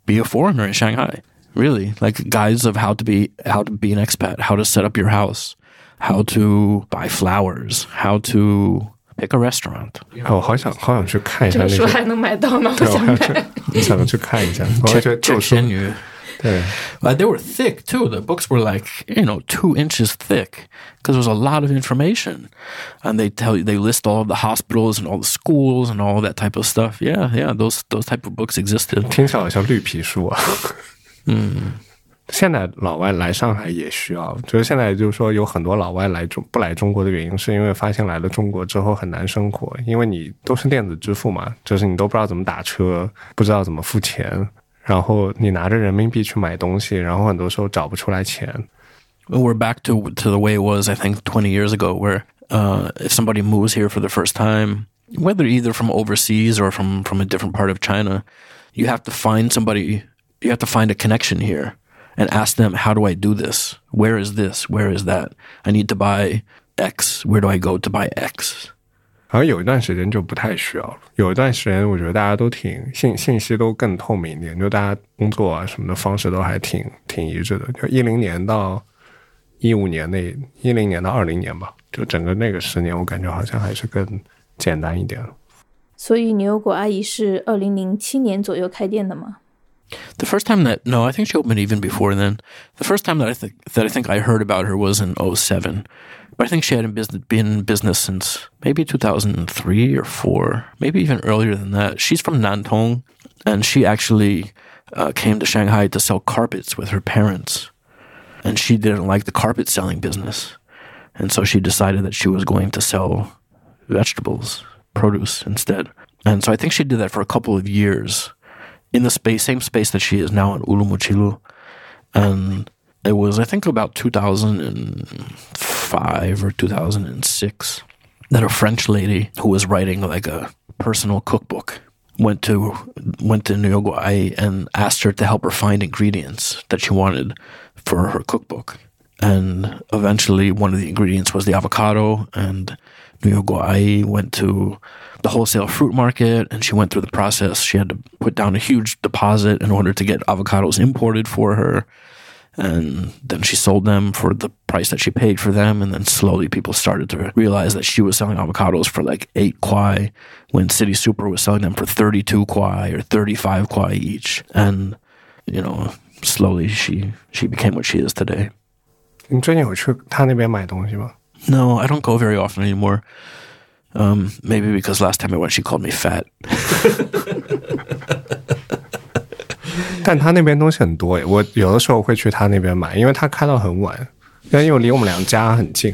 be a foreigner in Shanghai. Really, like guides of how to be how to be an expat, how to set up your house, how to buy flowers, how to pick a restaurant. 啊我好想好想去看一下那些，这个书还能买到吗？我对，我想还买。去想去看一下。我还觉得这种书，对， Uh, they were thick too. The books were like you know two inches thick because there was a lot of information, and they tell you they list all of the hospitals and all the schools and all that type of stuff. Yeah, yeah, those those type of books existed. 听起来好像绿皮书啊。嗯， 现在老外来上海也需要，就是现在就是说有很多老外来中不来中国的原因，是因为发现来了中国之后很难生活，因为你都是电子支付嘛，就是你都不知道怎么打车，不知道怎么付钱，然后你拿着人民币去买东西，然后很多时候找不出来钱。 We're back to to the way it was, I think, 20 years ago, where uh, if somebody moves here for the first time, whether either from overseas or from from a different part of China, you have to find somebody. You have to find a connection here And ask them, "How do I do this? Where is this? Where is that? I need to buy X. Where do I go to buy X?" 好像有一段时间就不太需要了，有一段时间我觉得大家都挺信信息都更透明一点，就大家工作啊什么的方式都还挺挺一致的。就一零年到一五年那一零年到二零年吧，就整个那个十年，我感觉好像还是更简单一点。所以牛油果阿姨是二零零七年左右开店的吗？The first time that no, I think she opened even before then. The first time that I think that I think I heard about her was in 07. But I think she had been in business since maybe 2003 or 4, maybe even earlier than that. She's from Nantong, and she actually uh, came to Shanghai to sell carpets with her parents. And she didn't like the carpet selling business. And so she decided that she was going to sell vegetables, produce instead. And so I think she did that for a couple of years in the space, same space that she is now in Ulumuchilu. And it was, I think, about 2005 or 2006 that a French lady who was writing like a personal cookbook went to went to Nyogo and asked her to help her find ingredients that she wanted for her cookbook. And eventually, one of the ingredients was the avocado. And Ai went to the wholesale fruit market and she went through the process. She had to put down a huge deposit in order to get avocados imported for her. And then she sold them for the price that she paid for them. And then slowly people started to realize that she was selling avocados for like eight kwai when City Super was selling them for 32 kwai or 35 kwai each. And, you know, slowly she, she became what she is today. 你最近有去他那边买东西吗？ No, I don't go very often anymore. Um, maybe because last time I went, she called me fat. 但他那边东西很多诶，我有的时候会去他那边买，因为他开到很晚，但因为离我们俩家很近，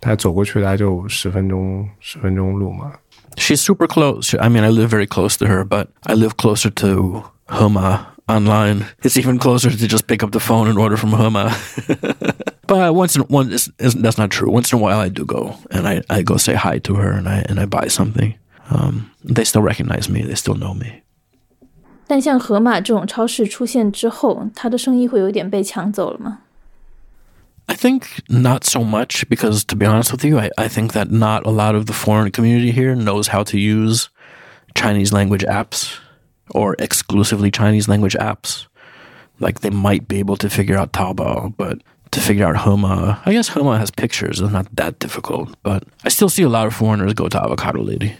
他走过去大概就十分钟十分钟路嘛。She's super close. I mean, I live very close to her, but I live closer to Hema online. It's even closer to just pick up the phone and order from Hema. but once in one, is that's not true. Once in a while, I do go and I, I go say hi to her and I and I buy something. Um, they still recognize me. They still know me. 但像盒马这种超市出现之后，它的生意会有点被抢走了吗？ I think not so much because, to be honest with you, I, I think that not a lot of the foreign community here knows how to use Chinese language apps or exclusively Chinese language apps. Like they might be able to figure out Taobao, but to figure out Hema. I guess Hema has pictures. It's not that difficult, but I still see a lot of foreigners go to Avocado Lady.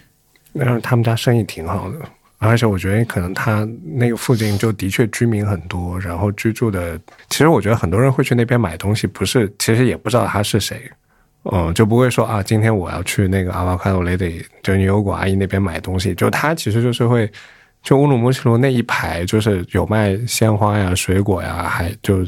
但是他们家生意挺好的，而且我觉得可能他那个附近就的确居民很多，然后居住的，其实我觉得很多人会去那边买东西，不是，其实也不知道他是谁，嗯，就不会说啊，今天我要去那个 Avocado Lady，就牛油果阿姨那边买东西，就他其实就是会。就乌鲁木齐路那一排，就是有卖鲜花呀、水果呀，还就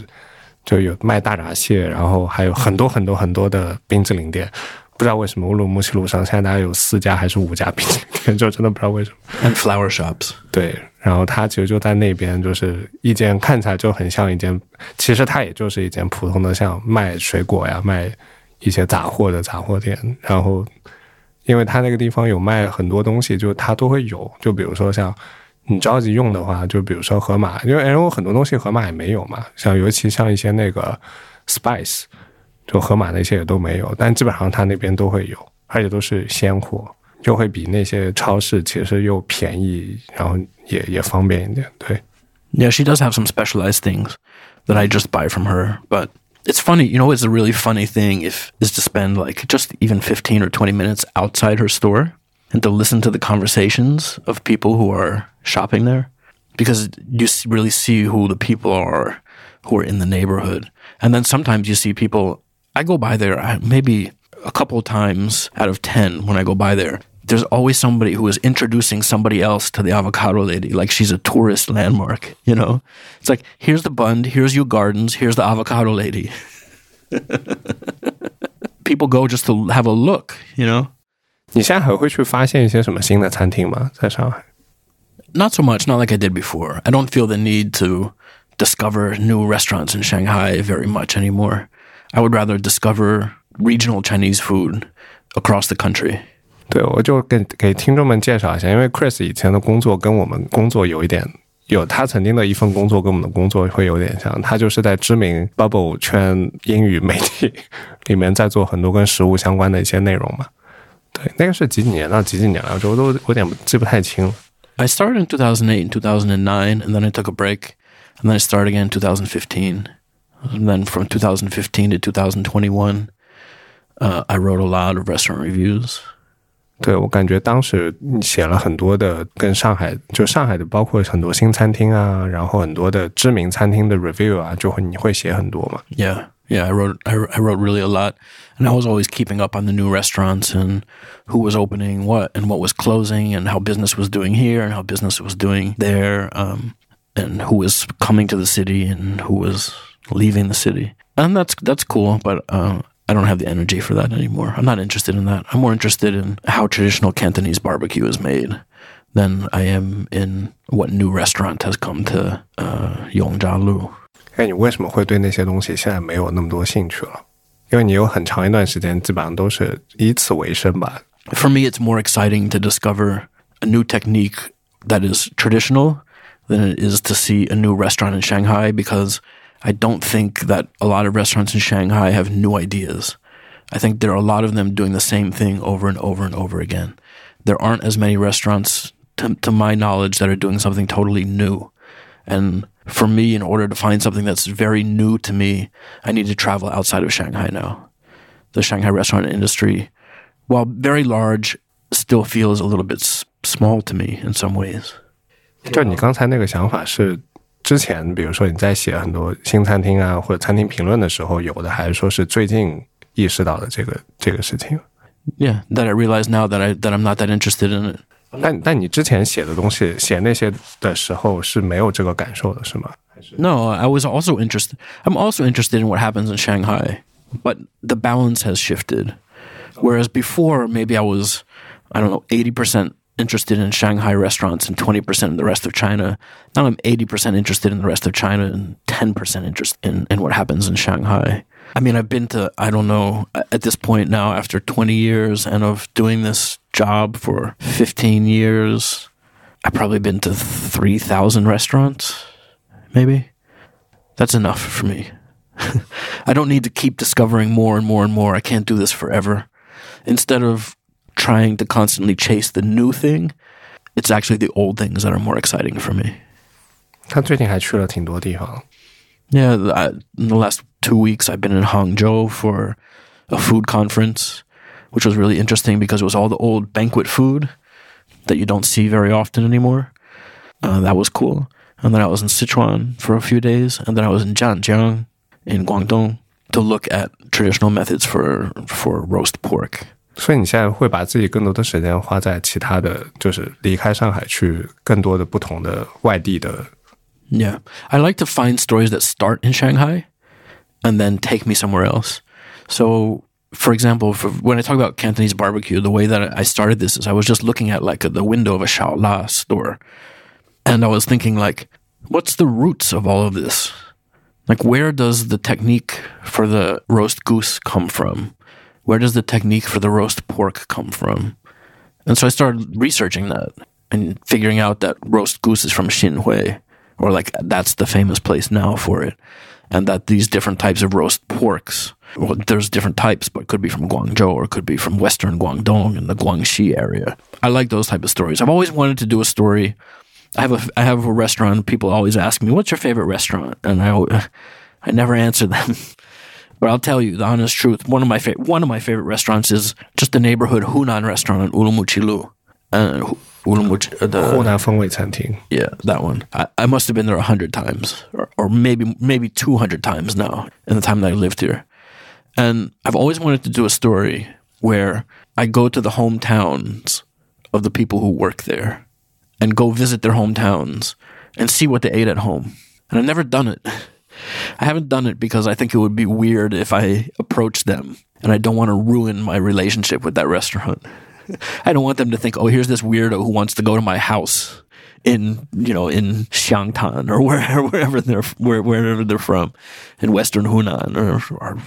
就有卖大闸蟹，然后还有很多很多很多的冰淇淋店。不知道为什么乌鲁木齐路上现在大概有四家还是五家冰淇淋店，就真的不知道为什么。And flower shops. 对，然后它其实就在那边，就是一间看起来就很像一间，其实它也就是一间普通的像卖水果呀、卖一些杂货的杂货店。然后，因为它那个地方有卖很多东西，就它都会有，就比如说像你着急用的话，就比如说盒马，因为因为很多东西盒马也没有嘛，像尤其像一些那个 spice，就盒马那些也都没有，但基本上它那边都会有，而且都是鲜货。就会比那些超市其实又便宜，然后也也方便一点。对， Yeah, she does have some specialized things that I just buy from her. But it's funny, you know, it's a really funny thing if is to spend like just even 15 or 20 minutes outside her store and to listen to the conversations of people who are shopping there because you s- really see who the people are who are in the neighborhood. And then sometimes you see people, I go by there I- maybe a couple of times out of 10 when I go by there. There's always somebody who is introducing somebody else to the avocado lady, like she's a tourist landmark, you know? It's like, here's the bund, here's your gardens, here's the avocado lady. People go just to have a look, you know? 你现在还会去发现一些什么新的餐厅吗？在上海？ Not so much, not like I did before. I don't feel the need to discover new restaurants in Shanghai very much anymore. I would rather discover regional Chinese food across the country. 对，我就给给听众们介绍一下，因为 Chris 以前的工作跟我们工作有一点。有他曾经的一份工作跟我们的工作会有点像，他就是在知名 Bubble 圈英语媒体里面在做很多跟食物相关的一些内容嘛。对，那个是几几年到几几年来着，我都有点记不太清了。 I started in 2008 and 2009, and then I took a break, and then I started again in 2015. And then from 2015 to 2021, uh, I wrote a lot of restaurant reviews. 对我感觉当时你写了很多的跟上海，就上海的包括很多新餐厅啊，然后很多的知名餐厅的 review 啊，就会你会写很多嘛。 Yeah, yeah, I wrote I, I wrote really a lot, and I was always keeping up on the new restaurants and who was opening what and what was closing and how business was doing here and how business was doing there, um, and who was coming to the city and who was leaving the city. And that's that's cool, but uh, I don't have the energy for that anymore. I'm not interested in that. I'm more interested in how traditional Cantonese barbecue is made than I am in what new restaurant has come to uh, Yongjialu. 哎，你为什么会对那些东西现在没有那么多兴趣了？因为你有很长一段时间基本上都是以此为生吧。 for me, it's more exciting to discover a new technique that is traditional than it is to see a new restaurant in Shanghai because I don't think that a lot of restaurants in Shanghai have new ideas. I think there are a lot of them doing the same thing over and over and over again. There aren't as many restaurants, to, to my knowledge, that are doing something totally new. And for me, in order to find something that's very new to me, I need to travel outside of Shanghai now. The Shanghai restaurant industry while very large, still feels a little bit s- small to me in some ways. 就你刚才那个想法是之前，比如说你在写很多新餐厅啊或者餐厅评论的时候有的，还是说是最近意识到的这个这个事情？ Yeah, that I realize now that I that I'm not that interested in it. 但但你之前写的东西，写那些的时候是没有这个感受的，是吗？ No, I was also interested. I'm also interested in what happens in Shanghai, but the balance has shifted. Whereas before, maybe I was, I don't know, 80% interested in Shanghai restaurants and 20% in the rest of China. Now I'm 80% interested in the rest of China and 10% interest in, in what happens in Shanghai. I mean, I've been to, I don't know, at this point now, after 20 years and of doing this job for 15 years, I've probably been to 3,000 restaurants, maybe. That's enough for me. I don't need to keep discovering more and more and more. I can't do this forever. Instead of trying to constantly chase the new thing, it's actually the old things that are more exciting for me. 他最近还去了挺多地方， yeah, I, in the last two weeks, I've been in Hangzhou for a food conference, which was really interesting because it was all the old banquet food that you don't see very often anymore. Uh, that was cool. And then I was in Sichuan for a few days, and then I was in Zhanjiang in Guangdong to look at traditional methods for for roast pork. 所以你现在会把自己更多的时间花在其他的，就是离开上海去更多的不同的外地的 yeah, I like to find stories that start in Shanghai and then take me somewhere else. So, for example, for, when I talk about Cantonese barbecue, the way that I started this is I was just looking at like a, the window of a Shaola store, and I was thinking like, what's the roots of all of this? Like, where does the technique for the roast goose come from? Where does the technique for the roast pork come from? And so I started researching that and figuring out that roast goose is from Xinhui, or like that's the famous place now for it. And that these different types of roast porks, well, there's different types, but could be from Guangzhou or could be from Western Guangdong in the Guangxi area. I like those type of stories. I've always wanted to do a story. I have a I have a restaurant. People always ask me, "What's your favorite restaurant?" And I I never answer them. But I'll tell you the honest truth. One of my fa- one of my favorite restaurants is just the neighborhood Hunan restaurant in Ulumuchilu. Uh, which uh, the Hunan Yeah, that one. I, I must have been there a hundred times, or, or maybe maybe two hundred times now in the time that I lived here. And I've always wanted to do a story where I go to the hometowns of the people who work there, and go visit their hometowns and see what they ate at home. And I've never done it. I haven't done it because I think it would be weird if I approached them, and I don't want to ruin my relationship with that restaurant. I don't want them to think, oh, here's this weirdo who wants to go to my house in, you know, in Xiangtan or wherever, wherever they're, where, wherever they're from, in Western Hunan, or, or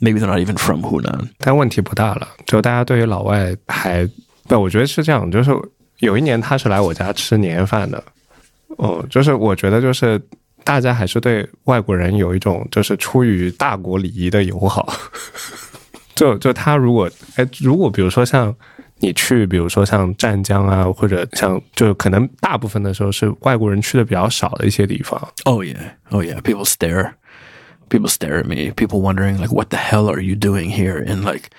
maybe they're not even from Hunan. 但问题不大了，就大家对于老外还不，我觉得是这样，就是有一年他是来我家吃年夜饭的，哦，就是我觉得就是大家还是对外国人有一种就是出于大国礼仪的友好，就就他如果哎，如果比如说像 你去，比如说像湛江啊，或者像就可能大部分的时候是外国人去的比较少的一些地方， Oh yeah, oh yeah. People stare. People stare at me. People wondering like, what the hell are you doing here in like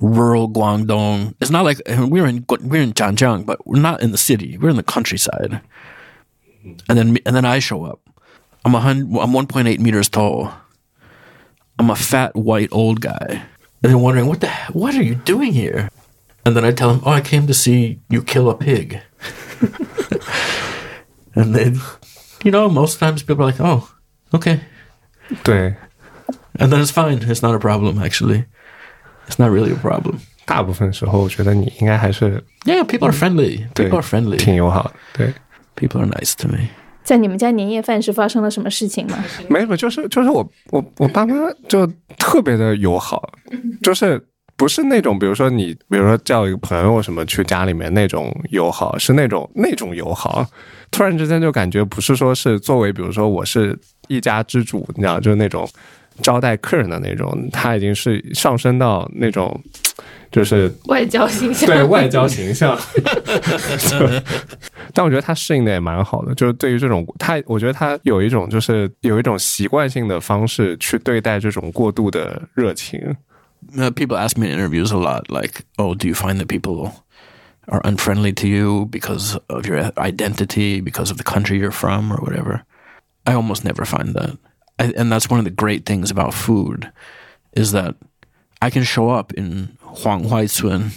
rural Guangdong? It's not like we're in we're in Zhanjiang, but we're not in the city. We're in the countryside. And then and then I show up. I'm a hundred, I'm 1.8 meters tall. I'm a fat white old guy. And they're wondering what the what are you doing here? And then I tell them, oh, I came to see you kill a pig. and then, you know, most times people are like, oh, okay. 对， And then it's fine. It's not a problem, actually. It's not really a problem. 大部分时候我觉得你应该还是 Yeah, people are friendly. 对 People are friendly. 挺友好的，对。 People are nice to me. 在你们家年夜饭是发生了什么事情吗？没有，就是就是我我我爸妈就特别的友好，就是 不是那种比如说你比如说叫一个朋友什么去家里面那种友好，是那种那种友好。突然之间就感觉不是说是作为比如说我是一家之主，你知道，就是那种招待客人的那种，他已经是上升到那种就是外交形象对外交形象。但我觉得他适应的也蛮好的，就是对于这种他，我觉得他有一种就是有一种习惯性的方式去对待这种过度的热情。Uh, people ask me in interviews a lot, like, oh, do you find that people are unfriendly to you because of your identity, because of the country you're from, or whatever? I almost never find that. I, and that's one of the great things about food is that I can show up in Huanghuaicun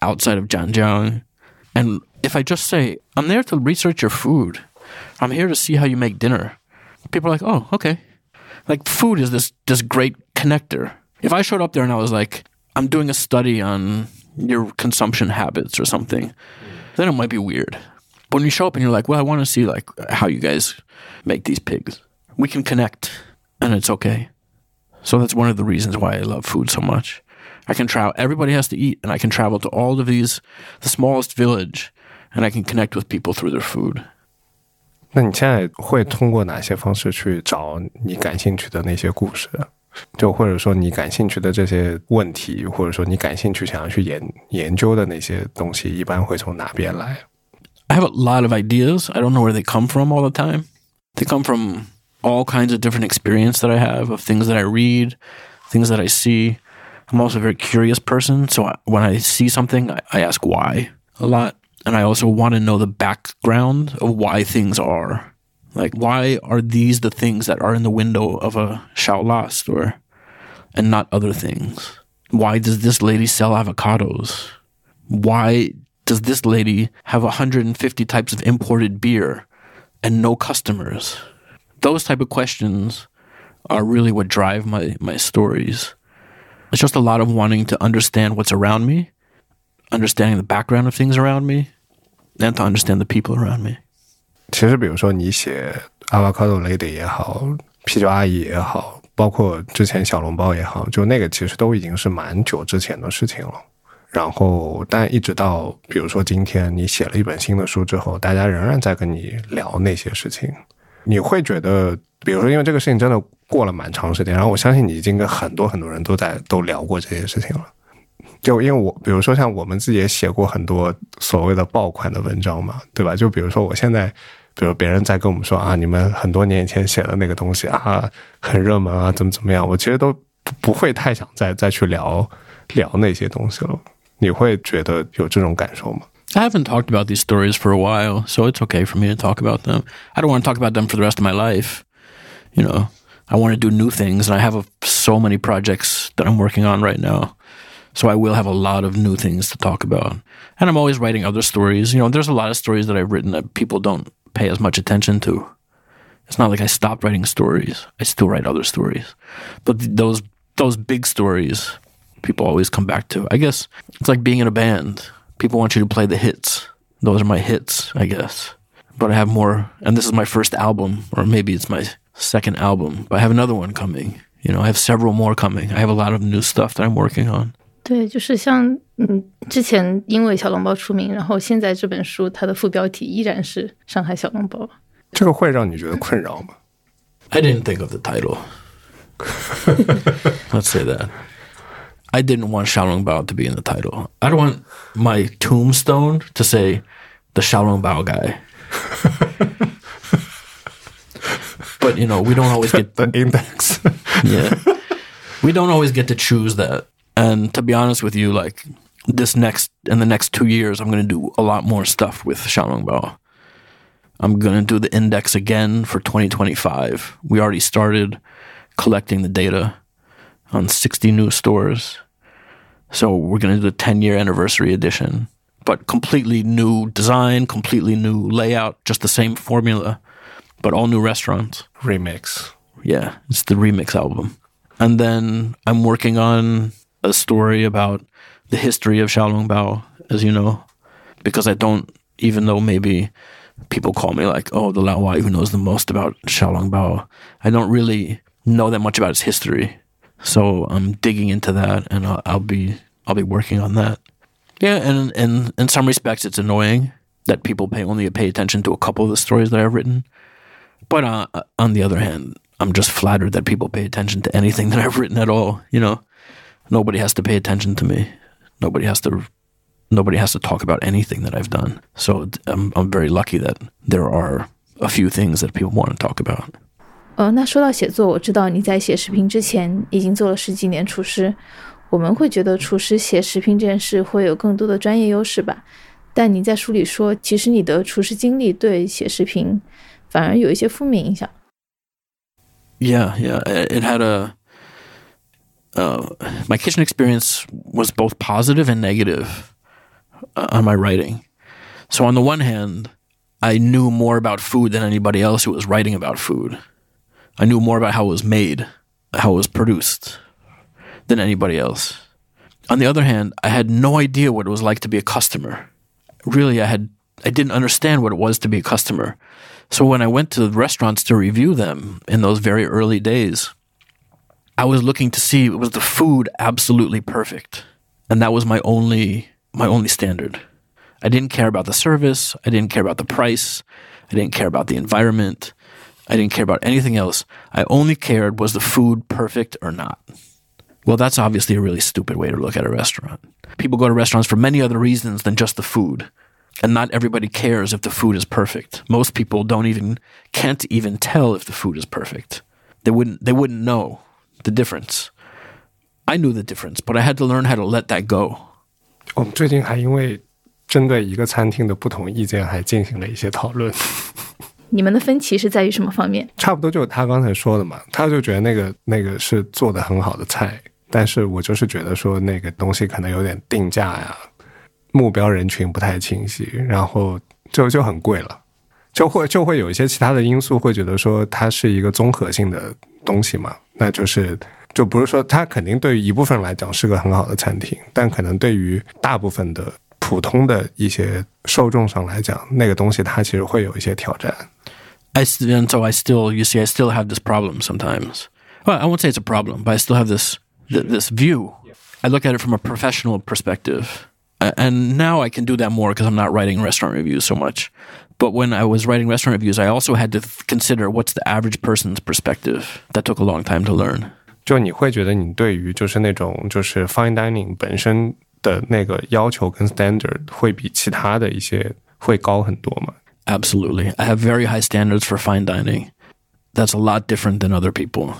outside of Zhanjiang. And if I just say, I'm there to research your food, I'm here to see how you make dinner, people are like, oh, okay. Like food is this this great connector. If I showed up there and I was like, I'm doing a study on your consumption habits or something, then it might be weird. But when you show up and you're like, well, I want to see like how you guys make these pigs. We can connect and it's okay. So that's one of the reasons why I love food so much. I can travel everybody has to eat and I can travel to all of these the smallest village and I can connect with people through their food. 那你现在会通过哪些方式去找你感兴趣的那些故事？ 就或者说你感兴趣的这些问题，或者说你感兴趣想要去研研究的那些东西，一般会从哪边来？ I have a lot of ideas. I don't know where they come from all the time. They come from all kinds of different experience that I have of things that I read, things that I see. I'm also a very curious person, so I, when I see something, I, I ask why a lot. and I also want to know the background of why things are. like, why are these the things that are in the window of a Shaola store and not other things? Why does this lady sell avocados? Why does this lady have 150 types of imported beer and no customers? Those type of questions are really what drive my, my stories. It's just a lot of wanting to understand what's around me, understanding the background of things around me, and to understand the people around me. 其实，比如说你写 avocado lady 也好，啤酒阿姨也好，包括之前小笼包也好，就那个其实都已经是蛮久之前的事情了。然后，但一直到比如说今天你写了一本新的书之后，大家仍然在跟你聊那些事情，你会觉得，比如说因为这个事情真的过了蛮长时间，然后我相信你已经跟很多很多人都在都聊过这些事情了。就因为我，比如说像我们自己也写过很多所谓的爆款的文章嘛，对吧？就比如说我现在，比如别人在跟我们说啊，你们很多年以前写的那个东西啊，很热门啊，怎么怎么样，我其实都不会太想再再去聊聊那些东西了。你会觉得有这种感受吗？I haven't talked about these stories for a while, so it's okay for me to talk about them. I don't want to talk about them for the rest of my life. You know, I want to do new things, and I have a, so many projects that I'm working on right now. So I will have a lot of new things to talk about. And I'm always writing other stories. You know, there's a lot of stories that I've written that people don't pay as much attention to. It's not like I stopped writing stories. I still write other stories. But those those big stories people always come back to. I guess it's like being in a band. People want you to play the hits. Those are my hits, I guess. But I have more, and this is my first album, or maybe it's my second album, but I have another one coming. You know, I have several more coming. I have a lot of new stuff that I'm working on. 对，就是像嗯，之前因为小笼包出名，然后现在这本书它的副标题依然是上海小笼包。这个会让你觉得困扰吗？I didn't think of the title. Let's say that. I didn't want Xiaolong Bao to be in the title. I don't want my tombstone to say the Xiaolong Bao guy. but you know, we don't always get the index. yeah. We don't always get to choose that and to be honest with you, like this next in the next two years, I'm gonna do a lot more stuff with Xiaolong Bao. I'm gonna do the index again for 2025. We already started collecting the data on 60 new stores. So we're going to do the 10 year anniversary edition, but completely new design, completely new layout, just the same formula, but all new restaurants. Remix. Yeah, it's the remix album. And then I'm working on a story about the history of Xiaolong Bao, as you know, because I don't, even though maybe people call me like, oh, the Lao who knows the most about Xiaolong Bao, I don't really know that much about its history. So I'm digging into that, and I'll, I'll be I'll be working on that. Yeah, and and in some respects, it's annoying that people pay only pay attention to a couple of the stories that I've written. But uh, on the other hand, I'm just flattered that people pay attention to anything that I've written at all. You know, nobody has to pay attention to me. Nobody has to. Nobody has to talk about anything that I've done. So I'm I'm very lucky that there are a few things that people want to talk about. 呃，那说到写作，我知道你在写视频之前已经做了十几年厨师。我们会觉得厨师写食评这件事会有更多的专业优势吧？但你在书里说，其实你的厨师经历对写视频反而有一些负面影响。Yeah, yeah, it had a. uh, my kitchen experience was both positive and negative uh, on my writing. So on the one hand, I knew more about food than anybody else who was writing about food. I knew more about how it was made, how it was produced than anybody else. On the other hand, I had no idea what it was like to be a customer. Really, I had I didn't understand what it was to be a customer. So when I went to the restaurants to review them in those very early days, I was looking to see was the food absolutely perfect. And that was my only my only standard. I didn't care about the service, I didn't care about the price, I didn't care about the environment. I didn't care about anything else. I only cared was the food perfect or not. Well, that's obviously a really stupid way to look at a restaurant. People go to restaurants for many other reasons than just the food. And not everybody cares if the food is perfect. Most people don't even can't even tell if the food is perfect. They wouldn't they wouldn't know the difference. I knew the difference, but I had to learn how to let that go. 我们最近还因为针对一个餐厅的不同意见还进行了一些讨论。你们的分歧是在于什么方面？差不多就是他刚才说的嘛，他就觉得那个那个是做的很好的菜，但是我就是觉得说那个东西可能有点定价呀，目标人群不太清晰，然后就就很贵了，就会就会有一些其他的因素，会觉得说它是一个综合性的东西嘛，那就是就不是说它肯定对于一部分人来讲是个很好的餐厅，但可能对于大部分的普通的一些受众上来讲，那个东西它其实会有一些挑战。 I st- and so I still, you see, I still have this problem sometimes. Well, I won't say it's a problem, but I still have this th- this view. I look at it from a professional perspective, A- and now I can do that more because I'm not writing restaurant reviews so much. But when I was writing restaurant reviews, I also had to th- consider what's the average person's perspective. That took a long time to learn. 就你会觉得你对于就是那种就是 fine dining 本身的那个要求跟 standard 会比其他的一些会高很多吗？ Absolutely. I have very high standards for fine dining. That's a lot different than other people.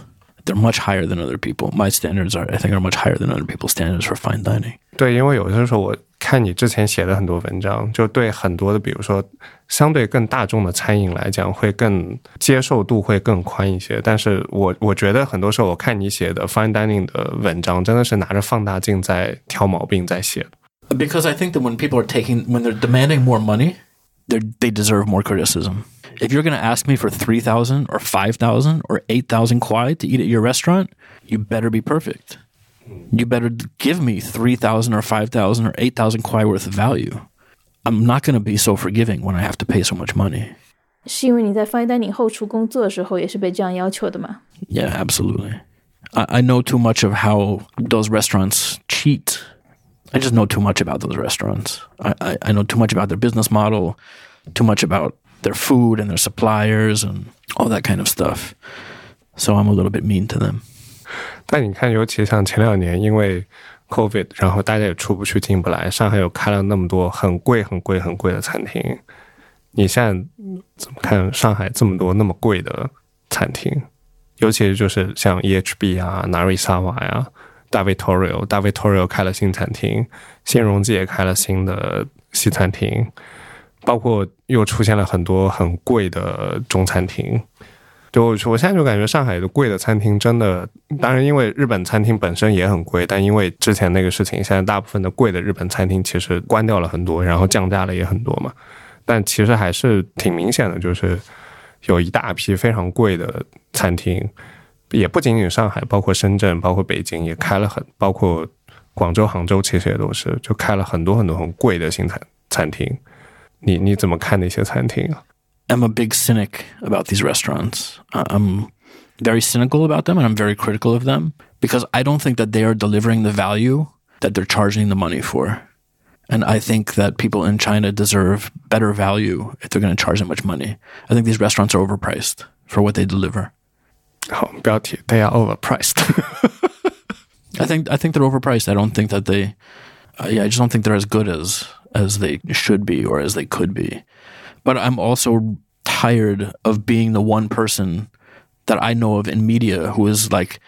They're much higher than other people. My standards are, I think, are much higher than other people's standards for fine dining. 对，因为有些时候我 看你之前写的很多文章，就对很多的，比如说相对更大众的餐饮来讲，会更接受度会更宽一些。但是我我觉得很多时候我看你写的 fine dining 的文章，真的是拿着放大镜在挑毛病在写。Because I think that when people are taking, when they're demanding more money, they they deserve more criticism. If you're going to ask me for 3,000 or 5,000 or 8,000 kwai to eat at your restaurant, you better be perfect. You better d- give me 3,000 or 5,000 or 8,000 kwai worth of value. I'm not going to be so forgiving when I have to pay so much money. 是因为你在 fine dining 后厨工作的时候也是被这样要求的吗？ Yeah, absolutely. I, I know too much of how those restaurants cheat. I just know too much about those restaurants. I, I, I know too much about their business model, too much about their food and their suppliers and all that kind of stuff. So I'm a little bit mean to them. 但你看，尤其像前两年，因为 COVID，然后大家也出不去、进不来，上海又开了那么多很贵、很贵、很贵的餐厅。你现在怎么看上海这么多那么贵的餐厅？尤其是就是像 EHB 啊、Narisawa 呀、大卫 Torio、大卫 Torio 开了新餐厅，新荣记也开了新的西餐厅，包括又出现了很多很贵的中餐厅。就我现在就感觉上海的贵的餐厅真的，当然因为日本餐厅本身也很贵，但因为之前那个事情，现在大部分的贵的日本餐厅其实关掉了很多，然后降价了也很多嘛。但其实还是挺明显的，就是有一大批非常贵的餐厅，也不仅仅上海，包括深圳、包括北京也开了很，包括广州、杭州，其实也都是就开了很多很多很贵的新餐餐厅。你你怎么看那些餐厅啊？am a big cynic about these restaurants. I'm very cynical about them and I'm very critical of them because I don't think that they are delivering the value that they're charging the money for. And I think that people in China deserve better value if they're going to charge that much money. I think these restaurants are overpriced for what they deliver. Oh, got you. they are overpriced. I think I think they're overpriced. I don't think that they, uh, yeah, I just don't think they're as good as as they should be or as they could be. But I'm also tired of being the one person that I know of in media who is like,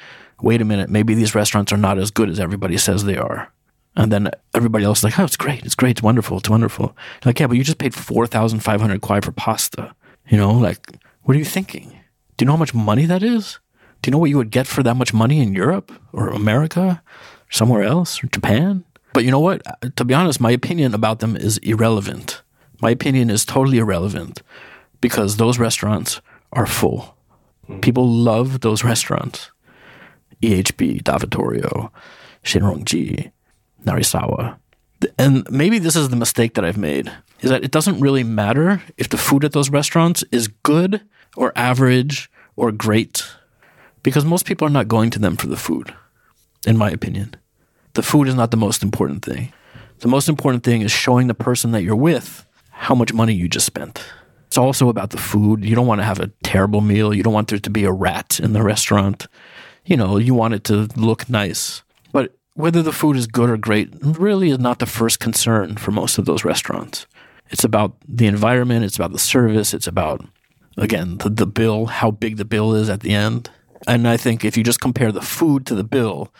wait a minute, maybe these restaurants are not as good as everybody says they are. And then everybody else is like, oh, it's great, it's great, it's wonderful, it's wonderful. Like, yeah, but you just paid 4,500 kwai for pasta. You know, like, what are you thinking? Do you know how much money that is? Do you know what you would get for that much money in Europe or America, or somewhere else, or Japan? But you know what? To be honest, my opinion about them is irrelevant. My opinion is totally irrelevant because those restaurants are full. Hmm. People love those restaurants. EHB, Davatorio, Xinrongji, Narisawa. And maybe this is the mistake that I've made is that it doesn't really matter if the food at those restaurants is good or average or great because most people are not going to them for the food, in my opinion. The food is not the most important thing. The most important thing is showing the person that you're with how much money you just spent. It's also about the food. You don't want to have a terrible meal. You don't want there to be a rat in the restaurant. You know, you want it to look nice. But whether the food is good or great really is not the first concern for most of those restaurants. It's about the environment, it's about the service, it's about, again, the, the bill, how big the bill is at the end. And I think if you just compare the food to the bill,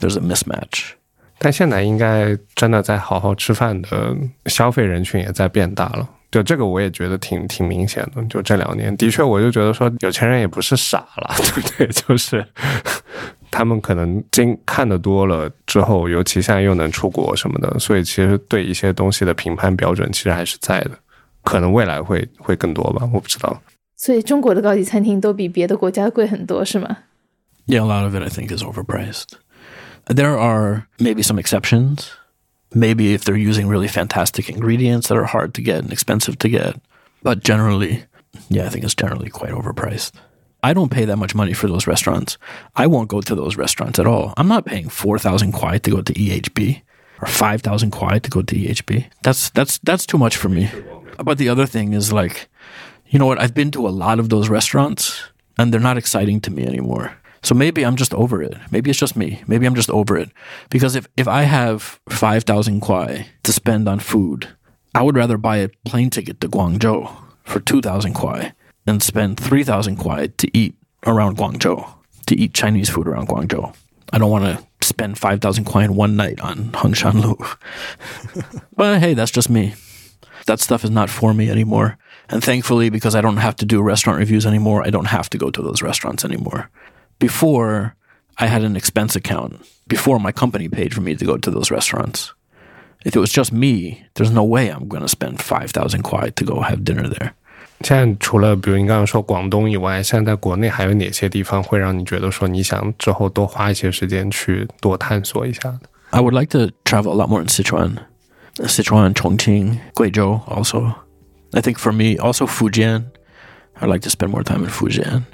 there's a mismatch. 但现在应该真的在好好吃饭的消费人群也在变大了。 就这个我也觉得挺挺明显的。就这两年，的确我就觉得说，有钱人也不是傻了，对不对？就是他们可能经看的多了之后，尤其现在又能出国什么的，所以其实对一些东西的评判标准其实还是在的。可能未来会会更多吧，我不知道。所以中国的高级餐厅都比别的国家贵很多，是吗？Yeah, a lot of it I think is overpriced. There are maybe some exceptions. Maybe if they're using really fantastic ingredients that are hard to get and expensive to get. But generally, yeah, I think it's generally quite overpriced. I don't pay that much money for those restaurants. I won't go to those restaurants at all. I'm not paying 4,000 kwai to go to EHB or 5,000 kwai to go to EHB. That's that's that's too much for me. But the other thing is like, you know what? I've been to a lot of those restaurants and they're not exciting to me anymore. So maybe I'm just over it. Maybe it's just me. Maybe I'm just over it. Because if, if I have 5,000 kwai to spend on food, I would rather buy a plane ticket to Guangzhou for 2,000 kwai than spend 3,000 kwai to eat around Guangzhou, to eat Chinese food around Guangzhou. I don't want to spend 5,000 kwai in one night on Hongshan Lu. but hey, that's just me. That stuff is not for me anymore. And thankfully, because I don't have to do restaurant reviews anymore, I don't have to go to those restaurants anymore. Before, I had an expense account. Before, my company paid for me to go to those restaurants. If it was just me, there's no way I'm going to spend 5,000 kwai to go have dinner there. 现在除了比如你刚刚说广东以外，现在在国内还有哪些地方会让你觉得说你想之后多花一些时间去多探索一下的？ I would like to travel a lot more in Sichuan. Sichuan, Chongqing, Guizhou also. I think for me, also Fujian. I'd like to spend more time in Fujian.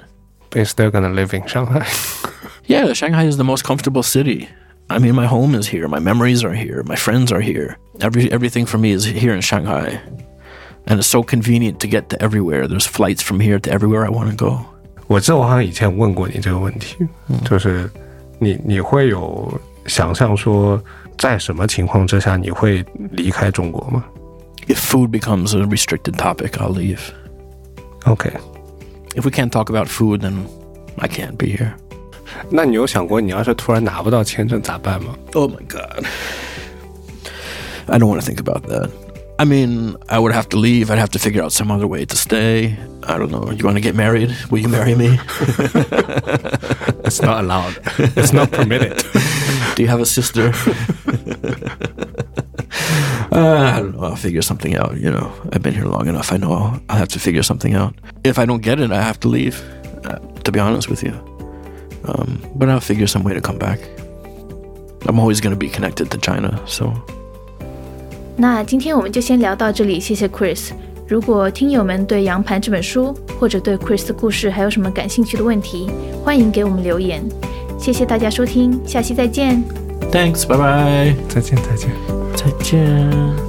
Is still gonna live in Shanghai? Yeah, Shanghai is the most comfortable city. I mean, my home is here, my memories are here, my friends are here. Every everything for me is here in Shanghai. And it's so convenient to get to everywhere. There's flights from here to everywhere I want to go. 我记得我好像以前问过你这个问题，就是你你会有想象说，在什么情况之下你会离开中国吗 If food becomes a restricted topic, I'll leave. ？OK， If we can't talk about food, then I can't be here. 那你有想过你要是突然拿不到签证咋办吗？ Oh my god. I don't want to think about that. I mean, I would have to leave. I'd have to figure out some other way to stay. I don't know. You want to get married? Will you marry me? It's not allowed. It's not permitted. Do you have a sister? uh, I don't know. I'll figure something out. You know, I've been here long enough. I know I'll, I'll have to figure something out. If I don't get it, I have to leave, uh, to be honest with you. Um, but I'll figure some way to come back. I'm always going to be connected to China, so. 那今天我们就先聊到这里，谢谢 Chris。如果听友们对《洋盘》这本书或者对 Chris 的故事还有什么感兴趣的问题，欢迎给我们留言。谢谢大家收听，下期再见。thanks. Bye bye. 再见，再见。再见。